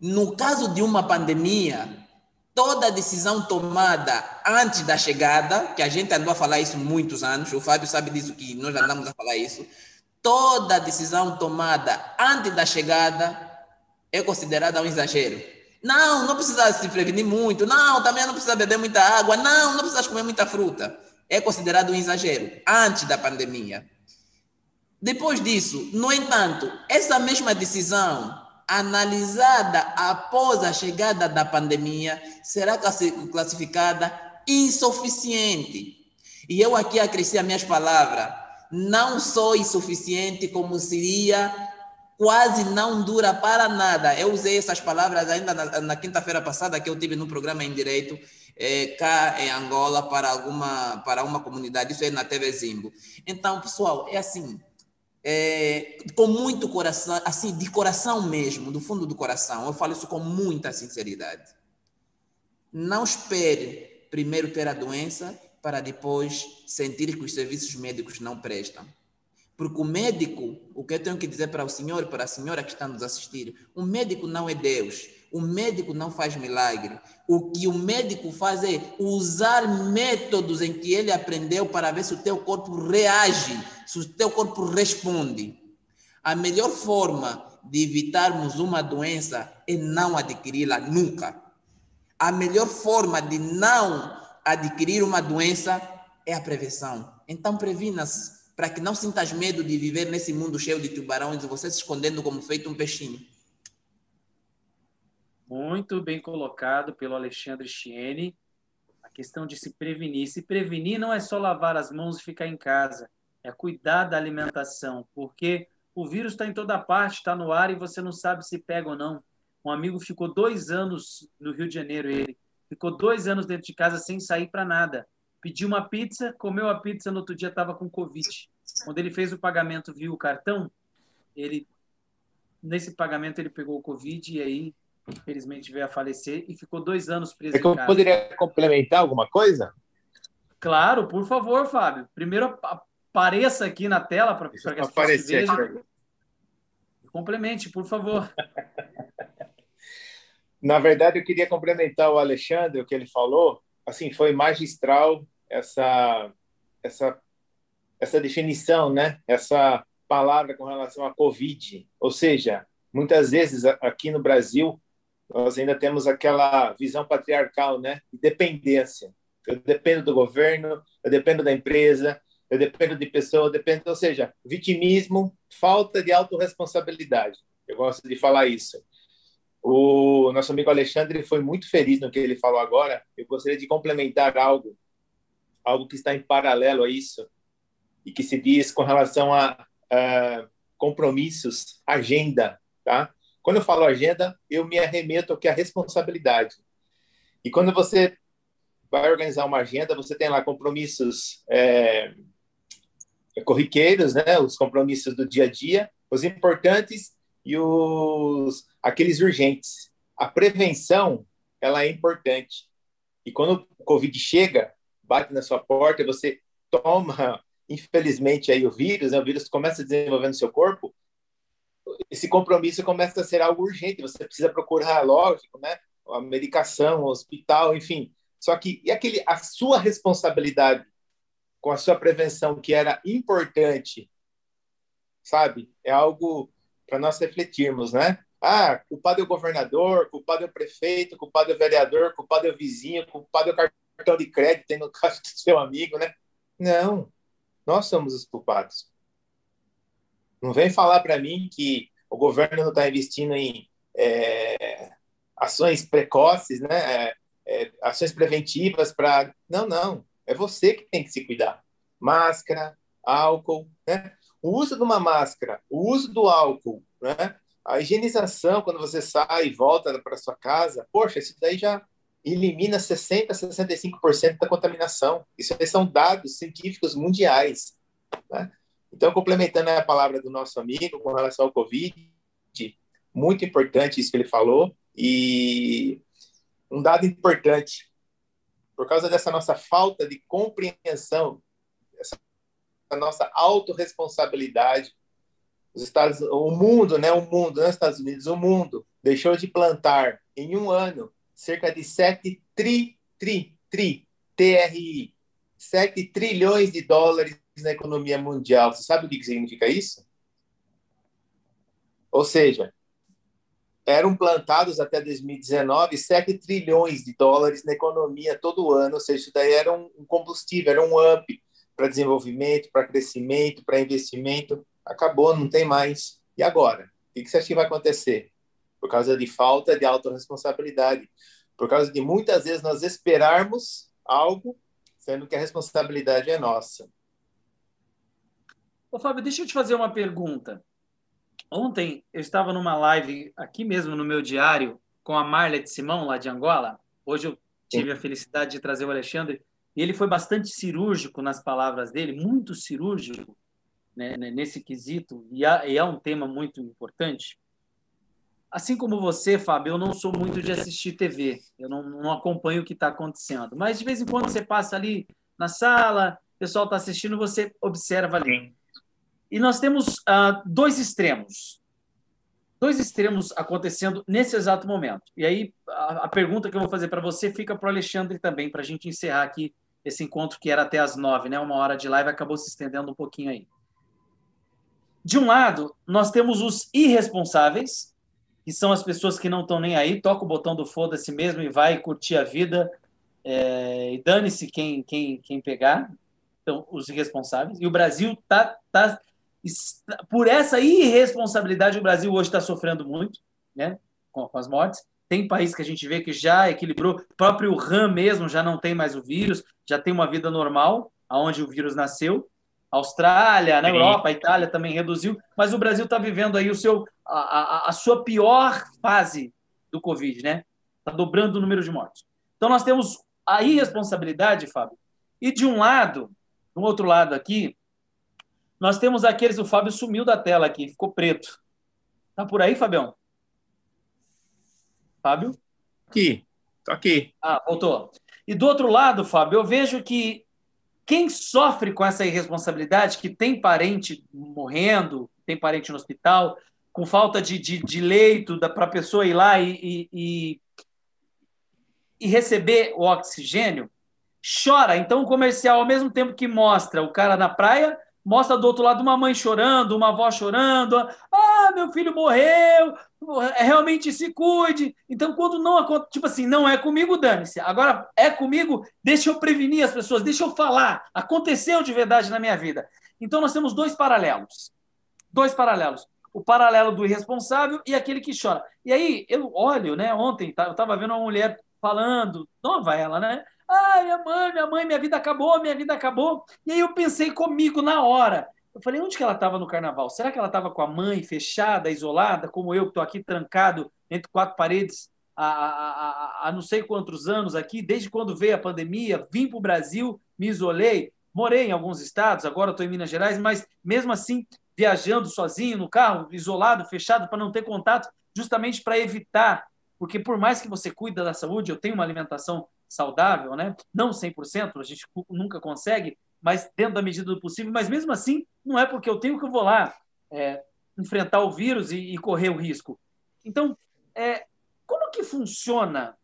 S2: no caso de uma pandemia, toda decisão tomada antes da chegada, que a gente andou a falar isso muitos anos, o Fábio sabe disso que nós andamos a falar isso, toda decisão tomada antes da chegada é considerada um exagero. Não, não precisa se prevenir muito, não, também não precisa beber muita água, não, não precisa comer muita fruta é considerado um exagero antes da pandemia. Depois disso, no entanto, essa mesma decisão analisada após a chegada da pandemia será classificada insuficiente. E eu aqui acresci as minhas palavras, não só insuficiente, como seria quase não dura para nada. Eu usei essas palavras ainda na, na quinta-feira passada que eu tive no programa em direito é, cá em Angola para alguma para uma comunidade, isso é na TV Zimbo. Então, pessoal, é assim, é, com muito coração, assim, de coração mesmo, do fundo do coração, eu falo isso com muita sinceridade. Não espere primeiro ter a doença para depois sentir que os serviços médicos não prestam. Porque o médico, o que eu tenho que dizer para o senhor e para a senhora que está nos assistir, o médico não é Deus. O médico não faz milagre. O que o médico faz é usar métodos em que ele aprendeu para ver se o teu corpo reage, se o teu corpo responde. A melhor forma de evitarmos uma doença é não adquiri-la nunca. A melhor forma de não adquirir uma doença é a prevenção. Então previna-se para que não sintas medo de viver nesse mundo cheio de tubarões e você se escondendo como feito um peixinho.
S1: Muito bem colocado pelo Alexandre Chiene. A questão de se prevenir. Se prevenir não é só lavar as mãos e ficar em casa, é cuidar da alimentação, porque o vírus está em toda parte, está no ar e você não sabe se pega ou não. Um amigo ficou dois anos no Rio de Janeiro, ele ficou dois anos dentro de casa sem sair para nada. Pediu uma pizza, comeu a pizza, no outro dia estava com Covid. Quando ele fez o pagamento, viu o cartão, ele nesse pagamento ele pegou o Covid e aí, infelizmente, veio a falecer e ficou dois anos preso é
S3: que eu poderia complementar alguma coisa?
S1: Claro, por favor, Fábio. Primeiro apareça aqui na tela para que as pessoas vejam. Complemente, por favor.
S3: Na verdade, eu queria complementar o Alexandre, o que ele falou. Assim, foi magistral essa essa essa definição, né? Essa palavra com relação à Covid. Ou seja, muitas vezes aqui no Brasil nós ainda temos aquela visão patriarcal, né? De dependência. Eu dependo do governo, eu dependo da empresa, eu dependo de pessoa, eu dependo, ou seja, vitimismo, falta de autorresponsabilidade. Eu gosto de falar isso. O nosso amigo Alexandre foi muito feliz no que ele falou agora. Eu gostaria de complementar algo, algo que está em paralelo a isso e que se diz com relação a, a compromissos, agenda, tá? Quando eu falo agenda, eu me arremeto que é a responsabilidade. E quando você vai organizar uma agenda, você tem lá compromissos é, corriqueiros, né? Os compromissos do dia a dia, os importantes e os aqueles urgentes. A prevenção, ela é importante. E quando o Covid chega, bate na sua porta, você toma, infelizmente, aí o vírus, né? o vírus começa a desenvolver no seu corpo, esse compromisso começa a ser algo urgente. Você precisa procurar, lógico, né? A medicação, o hospital, enfim. Só que e aquele a sua responsabilidade com a sua prevenção que era importante, sabe? É algo para nós refletirmos, né? Ah, culpado é o governador, culpado é o prefeito, culpado é o vereador, culpado é o vizinho, culpado é o cartão de crédito, tem no caso do seu amigo, né? Não, nós somos os culpados. Não vem falar para mim que o governo não está investindo em é, ações precoces, né? É, é, ações preventivas para. Não, não. É você que tem que se cuidar. Máscara, álcool, né? O uso de uma máscara, o uso do álcool, né? A higienização quando você sai e volta para sua casa, poxa, isso daí já elimina 60 a 65% da contaminação. Isso são dados científicos mundiais, né? Então, complementando a palavra do nosso amigo com relação ao Covid, muito importante isso que ele falou, e um dado importante, por causa dessa nossa falta de compreensão, essa nossa autorresponsabilidade, os Estados, o mundo, né, o mundo, não os Estados Unidos, o mundo deixou de plantar em um ano cerca de 7 tri, tri, tri, TRI, 7 trilhões de dólares na economia mundial. Você sabe o que significa isso? Ou seja, eram plantados até 2019 7 trilhões de dólares na economia todo ano, ou seja, isso daí era um combustível, era um up para desenvolvimento, para crescimento, para investimento. Acabou, não tem mais. E agora? O que você acha que vai acontecer? Por causa de falta de autorresponsabilidade. Por causa de muitas vezes nós esperarmos algo, sendo que a responsabilidade é nossa.
S1: Ô, Fábio, deixa eu te fazer uma pergunta. Ontem eu estava numa live aqui mesmo no meu diário com a Marla de Simão, lá de Angola. Hoje eu tive a felicidade de trazer o Alexandre e ele foi bastante cirúrgico nas palavras dele, muito cirúrgico né, nesse quesito, e é um tema muito importante. Assim como você, Fábio, eu não sou muito de assistir TV, eu não, não acompanho o que está acontecendo, mas de vez em quando você passa ali na sala, o pessoal está assistindo, você observa ali. E nós temos uh, dois extremos. Dois extremos acontecendo nesse exato momento. E aí, a, a pergunta que eu vou fazer para você fica para o Alexandre também, para a gente encerrar aqui esse encontro que era até as nove, né? Uma hora de live acabou se estendendo um pouquinho aí. De um lado, nós temos os irresponsáveis, que são as pessoas que não estão nem aí, toca o botão do foda-se mesmo e vai curtir a vida, é, e dane-se quem, quem, quem pegar, então, os irresponsáveis. E o Brasil está tá por essa irresponsabilidade, o Brasil hoje está sofrendo muito, né, com, com, as mortes. Tem país que a gente vê que já equilibrou, o próprio RAM mesmo já não tem mais o vírus, já tem uma vida normal, aonde o vírus nasceu. Austrália, na Europa, a Itália também reduziu, mas o Brasil está vivendo aí o seu, a, a, a sua pior fase do Covid, né? Está dobrando o número de mortos. Então nós temos a irresponsabilidade, Fábio, e de um lado, do outro lado aqui, Nós temos aqueles, o Fábio sumiu da tela aqui, ficou preto. Tá por aí, Fabião? Fábio?
S3: Aqui, tô aqui.
S1: Ah, voltou. E do outro lado, Fábio, eu vejo que quem sofre com essa irresponsabilidade, que tem parente morrendo, tem parente no hospital, com falta de, de, de leito para a pessoa ir lá e, e, e receber o oxigênio, chora. Então, o comercial, ao mesmo tempo que mostra o cara na praia, mostra do outro lado uma mãe chorando, uma avó chorando. Ah, meu filho morreu, realmente se cuide. Então, quando não acontece, tipo assim, não é comigo, dane-se. Agora é comigo, deixa eu prevenir as pessoas, deixa eu falar. Aconteceu de verdade na minha vida. Então, nós temos dois paralelos. Dois paralelos. O paralelo do irresponsável e aquele que chora. E aí, eu olho, né? Ontem eu estava vendo uma mulher falando, nova ela, né? Ah, minha mãe, minha mãe, minha vida acabou, minha vida acabou. E aí eu pensei comigo na hora. Eu falei, onde que ela estava no carnaval? Será que ela estava com a mãe fechada, isolada, como eu, que estou aqui trancado entre quatro paredes há, há, há, não sei quantos anos aqui, desde quando veio a pandemia, vim para o Brasil, me isolei, morei em alguns estados, agora estou em Minas Gerais, mas mesmo assim, viajando sozinho no carro, isolado, fechado, para não ter contato, justamente para evitar porque por mais que você cuida da saúde, eu tenho uma alimentação saudável, né? Não 100%, a gente nunca consegue, mas dentro da medida do possível, mas mesmo assim, não é porque eu tenho que eu vou lá é, enfrentar o vírus e, e, correr o risco. Então, é, como que funciona,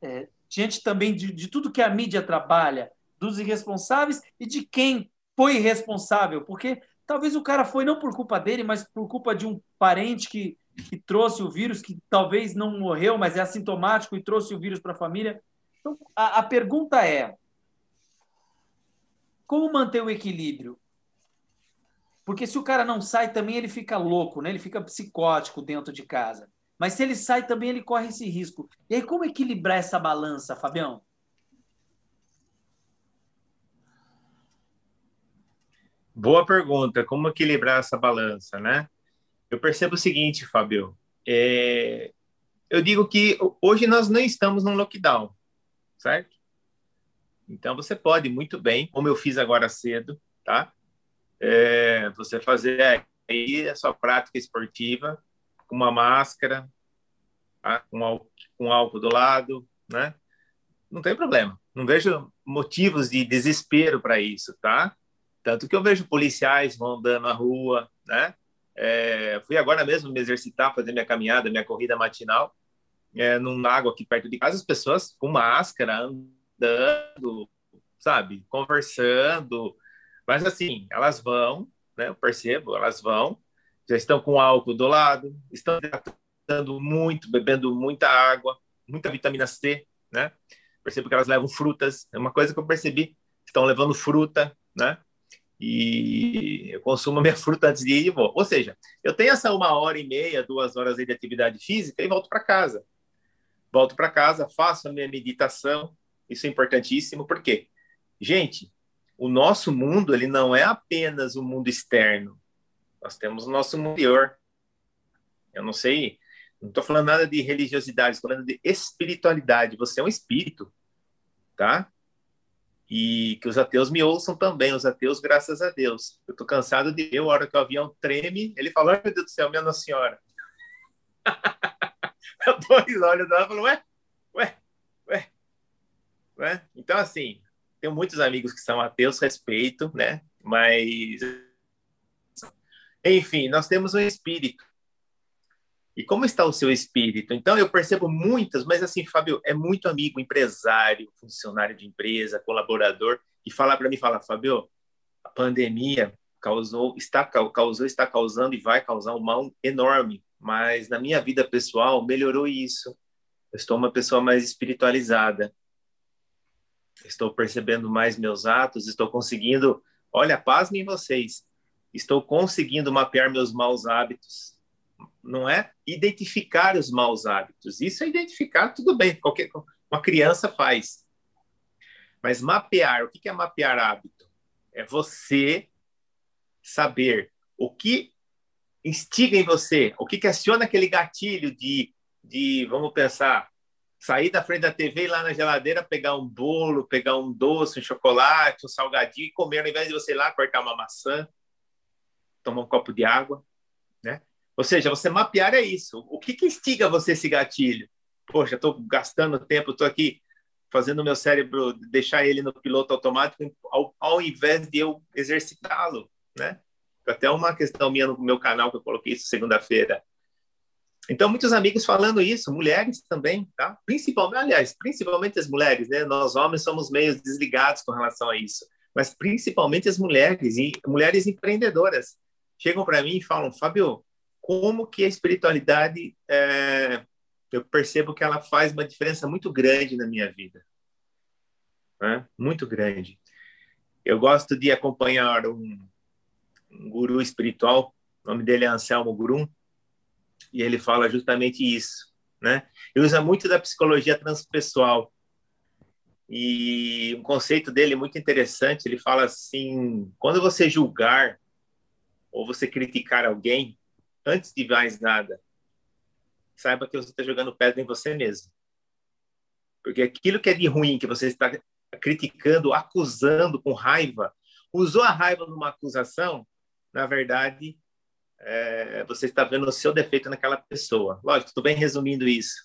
S1: é, diante também de, de tudo que a mídia trabalha, dos irresponsáveis e de quem foi responsável? Porque talvez o cara foi não por culpa dele, mas por culpa de um parente que que trouxe o vírus, que talvez não morreu, mas é assintomático e trouxe o vírus para a família. Então, a, a pergunta é: como manter o equilíbrio? Porque se o cara não sai, também ele fica louco, né? ele fica psicótico dentro de casa. Mas se ele sai, também ele corre esse risco. E aí, como equilibrar essa balança, Fabião?
S3: Boa pergunta. Como equilibrar essa balança, né? Eu percebo o seguinte, Fábio. É... Eu digo que hoje nós não estamos num lockdown, certo? Então você pode muito bem, como eu fiz agora cedo, tá? É... Você fazer aí a sua prática esportiva com uma máscara, tá? com, álcool, com álcool do lado, né? Não tem problema. Não vejo motivos de desespero para isso, tá? Tanto que eu vejo policiais rondando a rua, né? É, fui agora mesmo me exercitar, fazer minha caminhada, minha corrida matinal, é, num lago aqui perto de casa, as pessoas com máscara, andando, sabe, conversando. Mas assim, elas vão, né? Eu percebo, elas vão, já estão com álcool do lado, estão hidratando muito, bebendo muita água, muita vitamina C, né? Percebo que elas levam frutas, é uma coisa que eu percebi, estão levando fruta, né? e eu consumo minha fruta antes de ir e vou. Ou seja, eu tenho essa uma hora e meia, duas horas de atividade física e volto para casa. Volto para casa, faço a minha meditação, isso é importantíssimo, porque, gente, o nosso mundo ele não é apenas o mundo externo, nós temos o nosso mundo interior. Eu não sei, não estou falando nada de religiosidade, estou falando de espiritualidade. Você é um espírito, tá? e que os ateus me ouçam também, os ateus, graças a Deus. Eu estou cansado de ver a hora que o avião treme, ele falou, meu Deus do céu, minha Nossa Senhora. Dois olhos dela falou, ué, ué, ué, ué. Então, assim, tenho muitos amigos que são ateus, respeito, né? Mas, enfim, nós temos um espírito e como está o seu espírito? Então, eu percebo muitas, mas assim, Fábio, é muito amigo, empresário, funcionário de empresa, colaborador, e falar para mim, fala, Fábio, a pandemia causou, está causou, está causando e vai causar um mal enorme, mas na minha vida pessoal melhorou isso. Eu estou uma pessoa mais espiritualizada. Estou percebendo mais meus atos, estou conseguindo, olha, pasmem vocês, estou conseguindo mapear meus maus hábitos não é identificar os maus hábitos. Isso é identificar, tudo bem, qualquer uma criança faz. Mas mapear, o que é mapear hábito? É você saber o que instiga em você, o que, que aciona aquele gatilho de, de, vamos pensar, sair da frente da TV e lá na geladeira pegar um bolo, pegar um doce, um chocolate, um salgadinho e comer, ao invés de você ir lá cortar uma maçã, tomar um copo de água, né? Ou seja, você mapear é isso. O que, que instiga você esse gatilho? Poxa, estou gastando tempo, estou aqui fazendo o meu cérebro deixar ele no piloto automático ao, ao invés de eu exercitá-lo, né? Até uma questão minha no meu canal que eu coloquei isso segunda-feira. Então, muitos amigos falando isso, mulheres também, tá? Principalmente, aliás, principalmente as mulheres, né? Nós homens somos meio desligados com relação a isso, mas principalmente as mulheres e mulheres empreendedoras chegam para mim e falam, Fábio, como que a espiritualidade é, eu percebo que ela faz uma diferença muito grande na minha vida, né? Muito grande. Eu gosto de acompanhar um, um guru espiritual, o nome dele é Anselmo Grum, e ele fala justamente isso, né? Ele usa muito da psicologia transpessoal. E um conceito dele muito interessante, ele fala assim, quando você julgar ou você criticar alguém, antes de mais nada, saiba que você está jogando pedra em você mesmo. Porque aquilo que é de ruim, que você está criticando, acusando com raiva, usou a raiva numa acusação, na verdade, é, você está vendo o seu defeito naquela pessoa. Lógico, estou bem resumindo isso.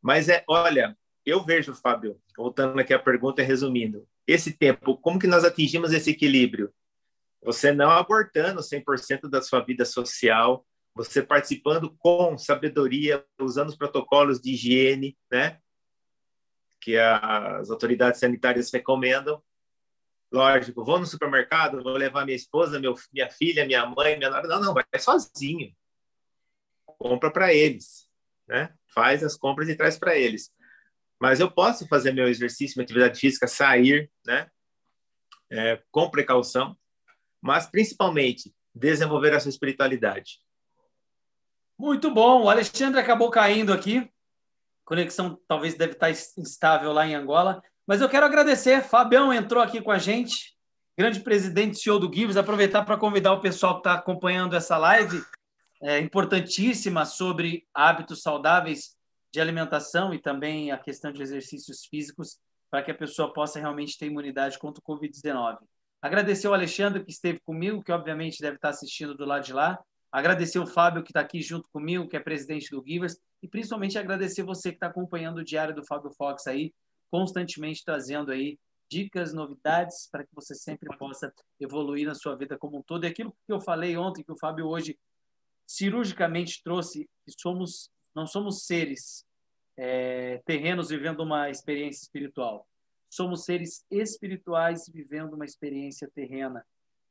S3: Mas é, olha, eu vejo, Fábio, voltando aqui à pergunta e resumindo, esse tempo, como que nós atingimos esse equilíbrio? Você não abortando 100% da sua vida social, você participando com sabedoria, usando os protocolos de higiene, né? Que as autoridades sanitárias recomendam, Lógico, vou no supermercado, vou levar minha esposa, meu, minha filha, minha mãe, minha nora. Não, não, vai sozinho. Compra para eles, né? Faz as compras e traz para eles. Mas eu posso fazer meu exercício, minha atividade física, sair, né? É, com precaução, mas principalmente desenvolver a sua espiritualidade.
S1: Muito bom. O Alexandre acabou caindo aqui. Conexão talvez deve estar instável lá em Angola. Mas eu quero agradecer. Fabião entrou aqui com a gente, grande presidente CEO do Gives. Aproveitar para convidar o pessoal que está acompanhando essa live é, importantíssima sobre hábitos saudáveis de alimentação e também a questão de exercícios físicos para que a pessoa possa realmente ter imunidade contra o Covid-19. Agradecer o Alexandre que esteve comigo, que obviamente deve estar assistindo do lado de lá. Agradecer o Fábio que está aqui junto comigo, que é presidente do Givers. E principalmente agradecer você que está acompanhando o diário do Fábio Fox aí, constantemente trazendo aí dicas, novidades para que você sempre possa evoluir na sua vida como um todo. E aquilo que eu falei ontem, que o Fábio hoje cirurgicamente trouxe, que somos, não somos seres é, terrenos vivendo uma experiência espiritual. Somos seres espirituais vivendo uma experiência terrena.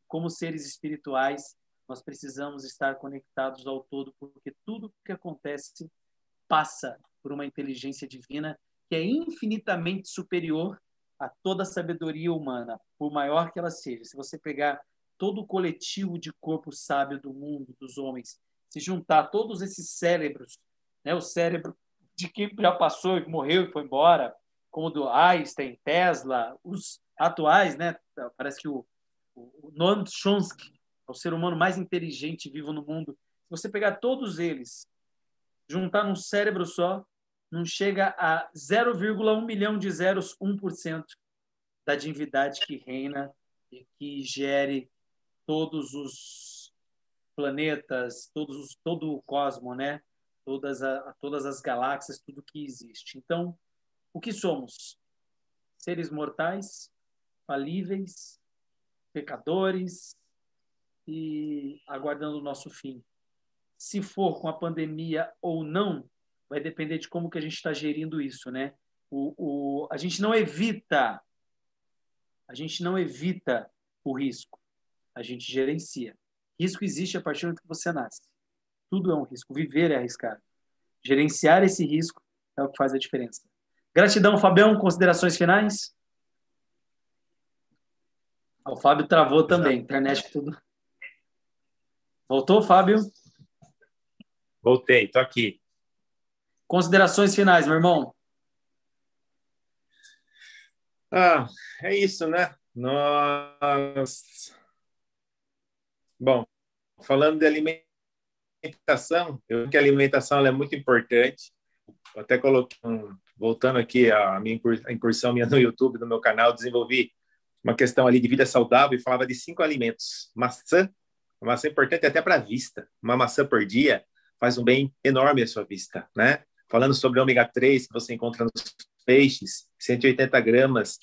S1: Como seres espirituais, nós precisamos estar conectados ao todo, porque tudo que acontece passa por uma inteligência divina que é infinitamente superior a toda a sabedoria humana, por maior que ela seja. Se você pegar todo o coletivo de corpo sábio do mundo, dos homens, se juntar todos esses cérebros, né, o cérebro de quem já passou morreu e foi embora, como o do Einstein, Tesla, os atuais, né, parece que o, o Noam Chomsky é o ser humano mais inteligente vivo no mundo. Se você pegar todos eles, juntar num cérebro só, não chega a 0,1 milhão de zeros, 1% da divindade que reina e que gere todos os planetas, todos os, todo o cosmo, né? Todas, a, todas as galáxias, tudo que existe. Então, o que somos? Seres mortais, falíveis, pecadores e aguardando o nosso fim. Se for com a pandemia ou não, vai depender de como que a gente está gerindo isso, né? O, o, a gente não evita, a gente não evita o risco, a gente gerencia. Risco existe a partir do momento que você nasce. Tudo é um risco. Viver é arriscado. Gerenciar esse risco é o que faz a diferença. Gratidão, Fabião. Considerações finais? O Fábio travou também. Internet tudo. Voltou, Fábio?
S3: Voltei, tô aqui.
S1: Considerações finais, meu irmão.
S3: Ah, é isso, né? Nós. Bom, falando de alimentação, eu acho que a alimentação é muito importante. Eu até coloquei, um, voltando aqui a minha incursão minha no YouTube, no meu canal, desenvolvi uma questão ali de vida saudável e falava de cinco alimentos: maçã, A maçã é importante até para a vista. Uma maçã por dia faz um bem enorme à sua vista, né? Falando sobre ômega 3 que você encontra nos peixes, 180 gramas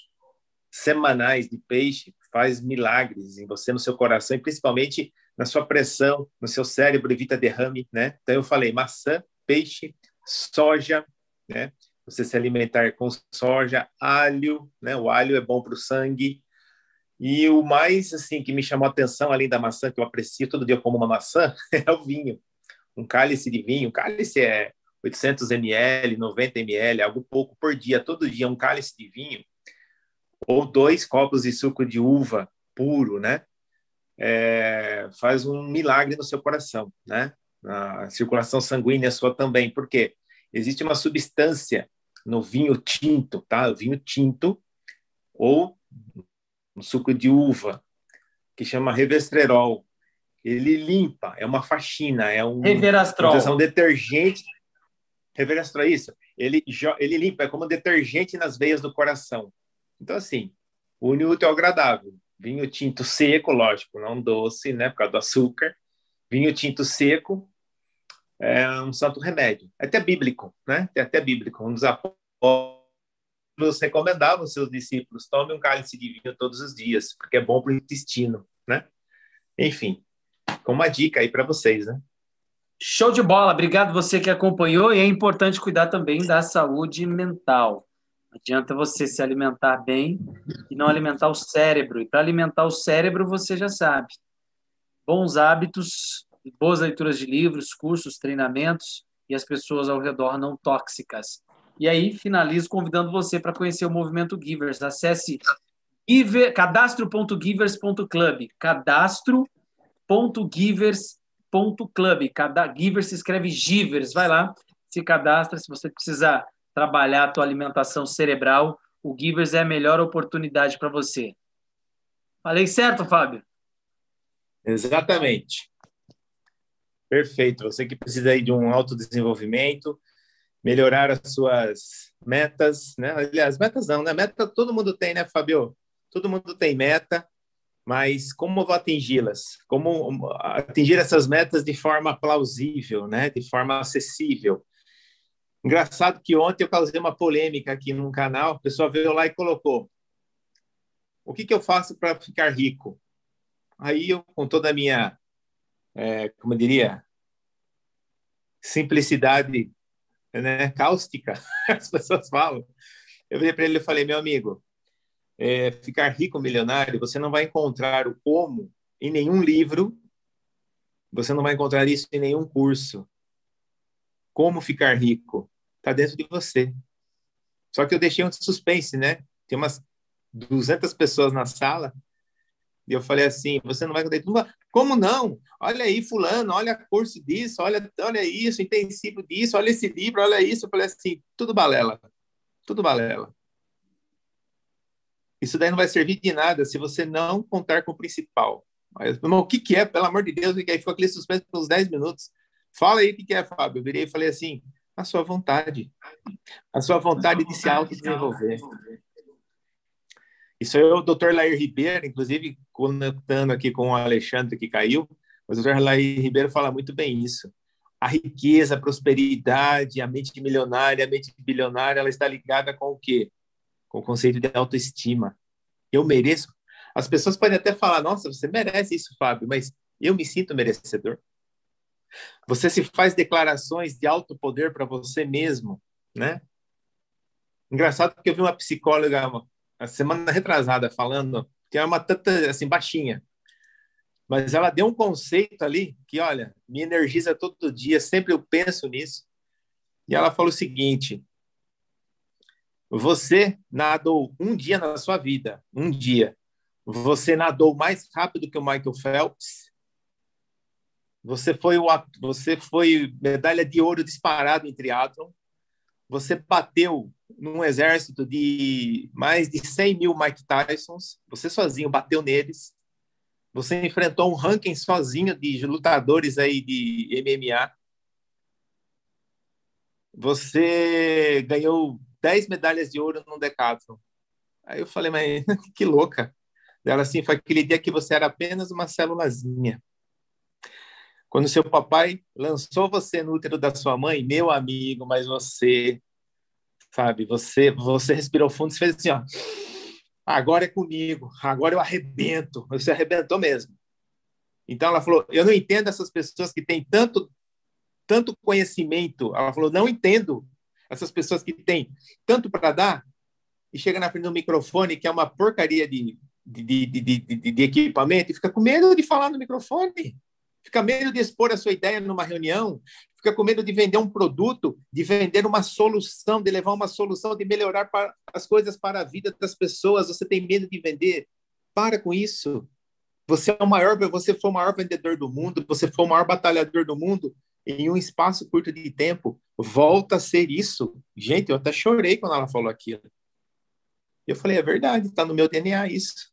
S3: semanais de peixe faz milagres em você, no seu coração e principalmente na sua pressão, no seu cérebro, evita derrame, né? Então eu falei maçã, peixe, soja, né? Você se alimentar com soja, alho, né? O alho é bom para o sangue. E o mais assim que me chamou a atenção, além da maçã que eu aprecio todo dia como uma maçã, é o vinho. Um cálice de vinho, cálice é 800 ml, 90 ml, algo pouco por dia, todo dia um cálice de vinho ou dois copos de suco de uva puro, né? É, faz um milagre no seu coração, né? A circulação sanguínea sua também, porque existe uma substância no vinho tinto, tá? O vinho tinto ou no suco de uva que chama revestrerol. Ele limpa, é uma faxina, é um, um detergente. Reverastrol, isso. Ele, ele limpa, é como um detergente nas veias do coração. Então, assim, une útil ao agradável. Vinho tinto seco, lógico, não doce, né, por causa do açúcar. Vinho tinto seco é um santo remédio. É até bíblico, né? É até bíblico. Um dos apóstolos recomendava aos seus discípulos: tome um cálice de vinho todos os dias, porque é bom para o intestino, né? Enfim, com uma dica aí para vocês, né?
S1: Show de bola, obrigado você que acompanhou. E é importante cuidar também da saúde mental. Não adianta você se alimentar bem e não alimentar o cérebro. E para alimentar o cérebro, você já sabe. Bons hábitos, boas leituras de livros, cursos, treinamentos e as pessoas ao redor não tóxicas. E aí, finalizo convidando você para conhecer o movimento Givers. Acesse cadastro.givers.club. Cadastro.givers.club. Cada Givers se escreve Givers. Vai lá, se cadastra se você precisar trabalhar a tua alimentação cerebral, o Givers é a melhor oportunidade para você. Falei certo, Fábio?
S3: Exatamente. Perfeito. Você que precisa aí de um autodesenvolvimento, melhorar as suas metas, né? Aliás, metas não, né? Meta todo mundo tem, né, Fábio? Todo mundo tem meta, mas como vou atingi-las? Como atingir essas metas de forma plausível, né? De forma acessível? Engraçado que ontem eu causei uma polêmica aqui num canal, o pessoal veio lá e colocou: o que, que eu faço para ficar rico? Aí eu, com toda a minha, é, como eu diria, simplicidade né, cáustica, as pessoas falam, eu virei para ele e falei: meu amigo, é, ficar rico, milionário, você não vai encontrar o como em nenhum livro, você não vai encontrar isso em nenhum curso. Como ficar rico? Está dentro de você. Só que eu deixei um suspense, né? Tem umas 200 pessoas na sala. E eu falei assim: você não vai contar Como não? Olha aí, Fulano, olha curso disso, olha, olha isso, intensivo disso, olha esse livro, olha isso. Eu falei assim: tudo balela. Tudo balela. Isso daí não vai servir de nada se você não contar com o principal. Mas, irmão, o que, que é? Pelo amor de Deus, que aí ficou aquele suspense por uns 10 minutos. Fala aí o que, que é, Fábio. Eu virei e falei assim: a sua vontade. A sua vontade de se autodesenvolver. Isso é o Dr. Lair Ribeiro, inclusive conectando aqui com o Alexandre que caiu, o Dr. Lair Ribeiro fala muito bem isso. A riqueza, a prosperidade, a mente milionária, a mente bilionária, ela está ligada com o quê? Com o conceito de autoestima. Eu mereço. As pessoas podem até falar, nossa, você merece isso, Fábio, mas eu me sinto merecedor. Você se faz declarações de alto poder para você mesmo, né? Engraçado que eu vi uma psicóloga a semana retrasada falando que é uma tanta assim baixinha, mas ela deu um conceito ali que olha me energiza todo dia, sempre eu penso nisso. E ela falou o seguinte: você nadou um dia na sua vida, um dia. Você nadou mais rápido que o Michael Phelps você foi o você foi medalha de ouro disparado em triatlon. Você bateu num exército de mais de 100 mil Mike Tysons. Você sozinho bateu neles. Você enfrentou um ranking sozinho de lutadores aí de MMA. Você ganhou 10 medalhas de ouro no decathlon. Aí eu falei, mas que louca. Ela assim, foi aquele dia que você era apenas uma célulazinha Quando seu papai lançou você no útero da sua mãe, meu amigo, mas você, sabe, você, você respirou fundo e fez assim, ó. Agora é comigo, agora eu arrebento. Você arrebentou mesmo. Então ela falou: Eu não entendo essas pessoas que têm tanto, tanto conhecimento. Ela falou: Não entendo essas pessoas que têm tanto para dar e chega na frente do microfone que é uma porcaria de, de, de, de, de equipamento e fica com medo de falar no microfone fica com medo de expor a sua ideia numa reunião, fica com medo de vender um produto, de vender uma solução, de levar uma solução, de melhorar para, as coisas para a vida das pessoas. Você tem medo de vender? Para com isso. Você é o maior, você foi o maior vendedor do mundo, você foi o maior batalhador do mundo em um espaço curto de tempo. Volta a ser isso. Gente, eu até chorei quando ela falou aquilo. Eu falei, é verdade, está no meu DNA isso.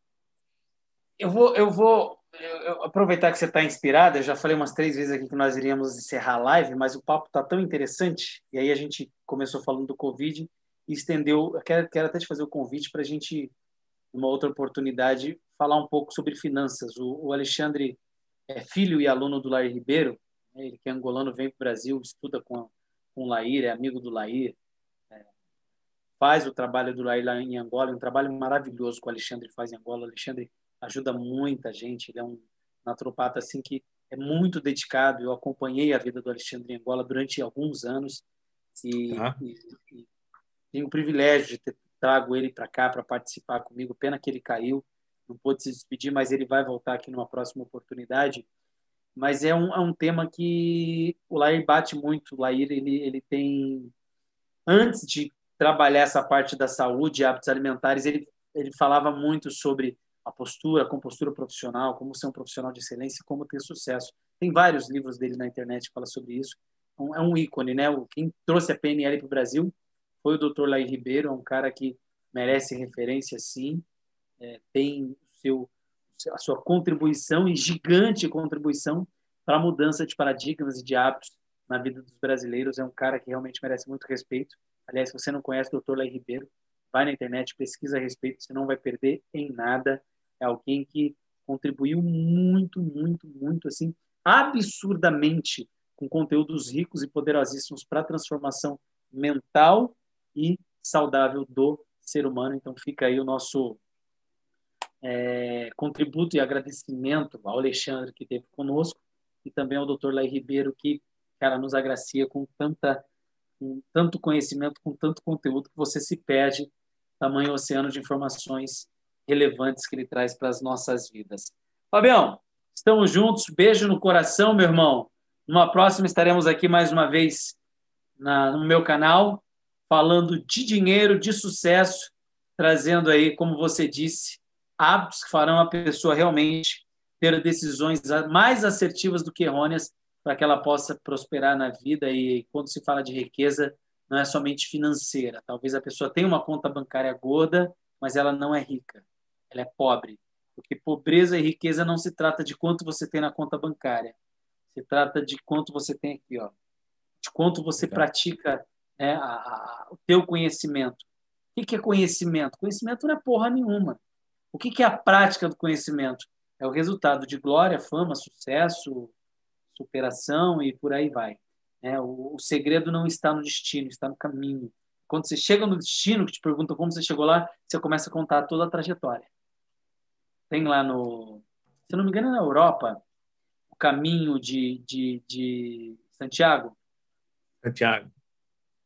S1: Eu vou, eu vou eu, aproveitar que você está inspirada, eu já falei umas três vezes aqui que nós iríamos encerrar a live, mas o papo está tão interessante, e aí a gente começou falando do Covid e estendeu. Eu quero, quero até te fazer o convite para a gente, numa outra oportunidade, falar um pouco sobre finanças. O, o Alexandre é filho e aluno do Lair Ribeiro, né, ele que é angolano, vem para o Brasil, estuda com, com o Lair, é amigo do Lair, é, faz o trabalho do Lair lá em Angola, um trabalho maravilhoso que o Alexandre faz em Angola. O Alexandre ajuda muita gente. Ele é um naturopata assim que é muito dedicado. Eu acompanhei a vida do Alexandre Angola durante alguns anos e, e, e tenho o privilégio de ter trago ele para cá para participar comigo. Pena que ele caiu, não pôde se despedir, mas ele vai voltar aqui numa próxima oportunidade. Mas é um, é um tema que o Lair bate muito. O Lair ele, ele tem antes de trabalhar essa parte da saúde, hábitos alimentares, ele ele falava muito sobre a postura, a compostura profissional, como ser um profissional de excelência, como ter sucesso. Tem vários livros dele na internet que fala sobre isso. Então, é um ícone, né? Quem trouxe a PNL para o Brasil foi o Dr. Laí Ribeiro, é um cara que merece referência, sim. É, tem seu, a sua contribuição e gigante contribuição para a mudança de paradigmas e de hábitos na vida dos brasileiros. É um cara que realmente merece muito respeito. Aliás, se você não conhece o Dr. Laí Ribeiro, vai na internet, pesquisa a respeito, você não vai perder em nada é alguém que contribuiu muito, muito, muito, assim, absurdamente com conteúdos ricos e poderosíssimos para a transformação mental e saudável do ser humano. Então fica aí o nosso é, contributo e agradecimento ao Alexandre que esteve conosco e também ao Dr. Lai Ribeiro que, cara, nos agracia com tanta com tanto conhecimento, com tanto conteúdo que você se perde tamanho oceano de informações relevantes que ele traz para as nossas vidas. Fabião, estamos juntos. Beijo no coração, meu irmão. Numa próxima estaremos aqui mais uma vez na, no meu canal, falando de dinheiro, de sucesso, trazendo aí, como você disse, hábitos que farão a pessoa realmente ter decisões mais assertivas do que errôneas para que ela possa prosperar na vida. E quando se fala de riqueza, não é somente financeira. Talvez a pessoa tenha uma conta bancária gorda, mas ela não é rica ela é pobre. Porque pobreza e riqueza não se trata de quanto você tem na conta bancária. Se trata de quanto você tem aqui, ó. De quanto você Legal. pratica né, a, a, o teu conhecimento. O que, é conhecimento? Conhecimento não é porra nenhuma. O que, que é a prática do conhecimento? É o resultado de glória, fama, sucesso, superação e por aí vai. É, o, o, segredo não está no destino, está no caminho. Quando você chega no destino, que te pergunta como você chegou lá, você começa a contar toda a trajetória. Tem lá no, se não me engano, é na Europa, o caminho de, de, de Santiago.
S3: Santiago.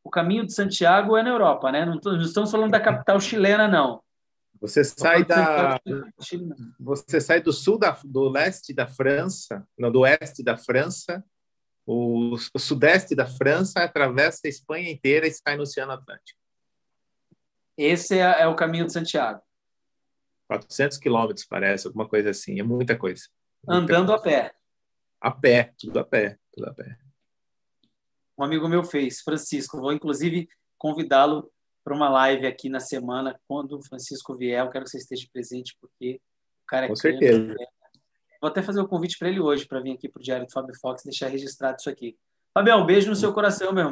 S1: O caminho de Santiago é na Europa, né? Não, não estamos falando da capital chilena, não.
S3: Você sai da, você sai do sul da, do leste da França, não, do oeste da França, o, o sudeste da França atravessa a Espanha inteira e sai no Oceano Atlântico.
S1: Esse é, é o caminho de Santiago.
S3: 400 quilômetros, parece, alguma coisa assim. É muita coisa.
S1: Muita Andando coisa. a pé.
S3: A pé, tudo a pé, tudo a pé.
S1: Um amigo meu fez, Francisco. Vou, inclusive, convidá-lo para uma live aqui na semana. Quando o Francisco vier, eu quero que você esteja presente, porque o cara é
S3: Com certeza.
S1: Vou até fazer o um convite para ele hoje, para vir aqui para o Diário do Fábio Fox, deixar registrado isso aqui. Fabião, um beijo no seu coração, meu irmão.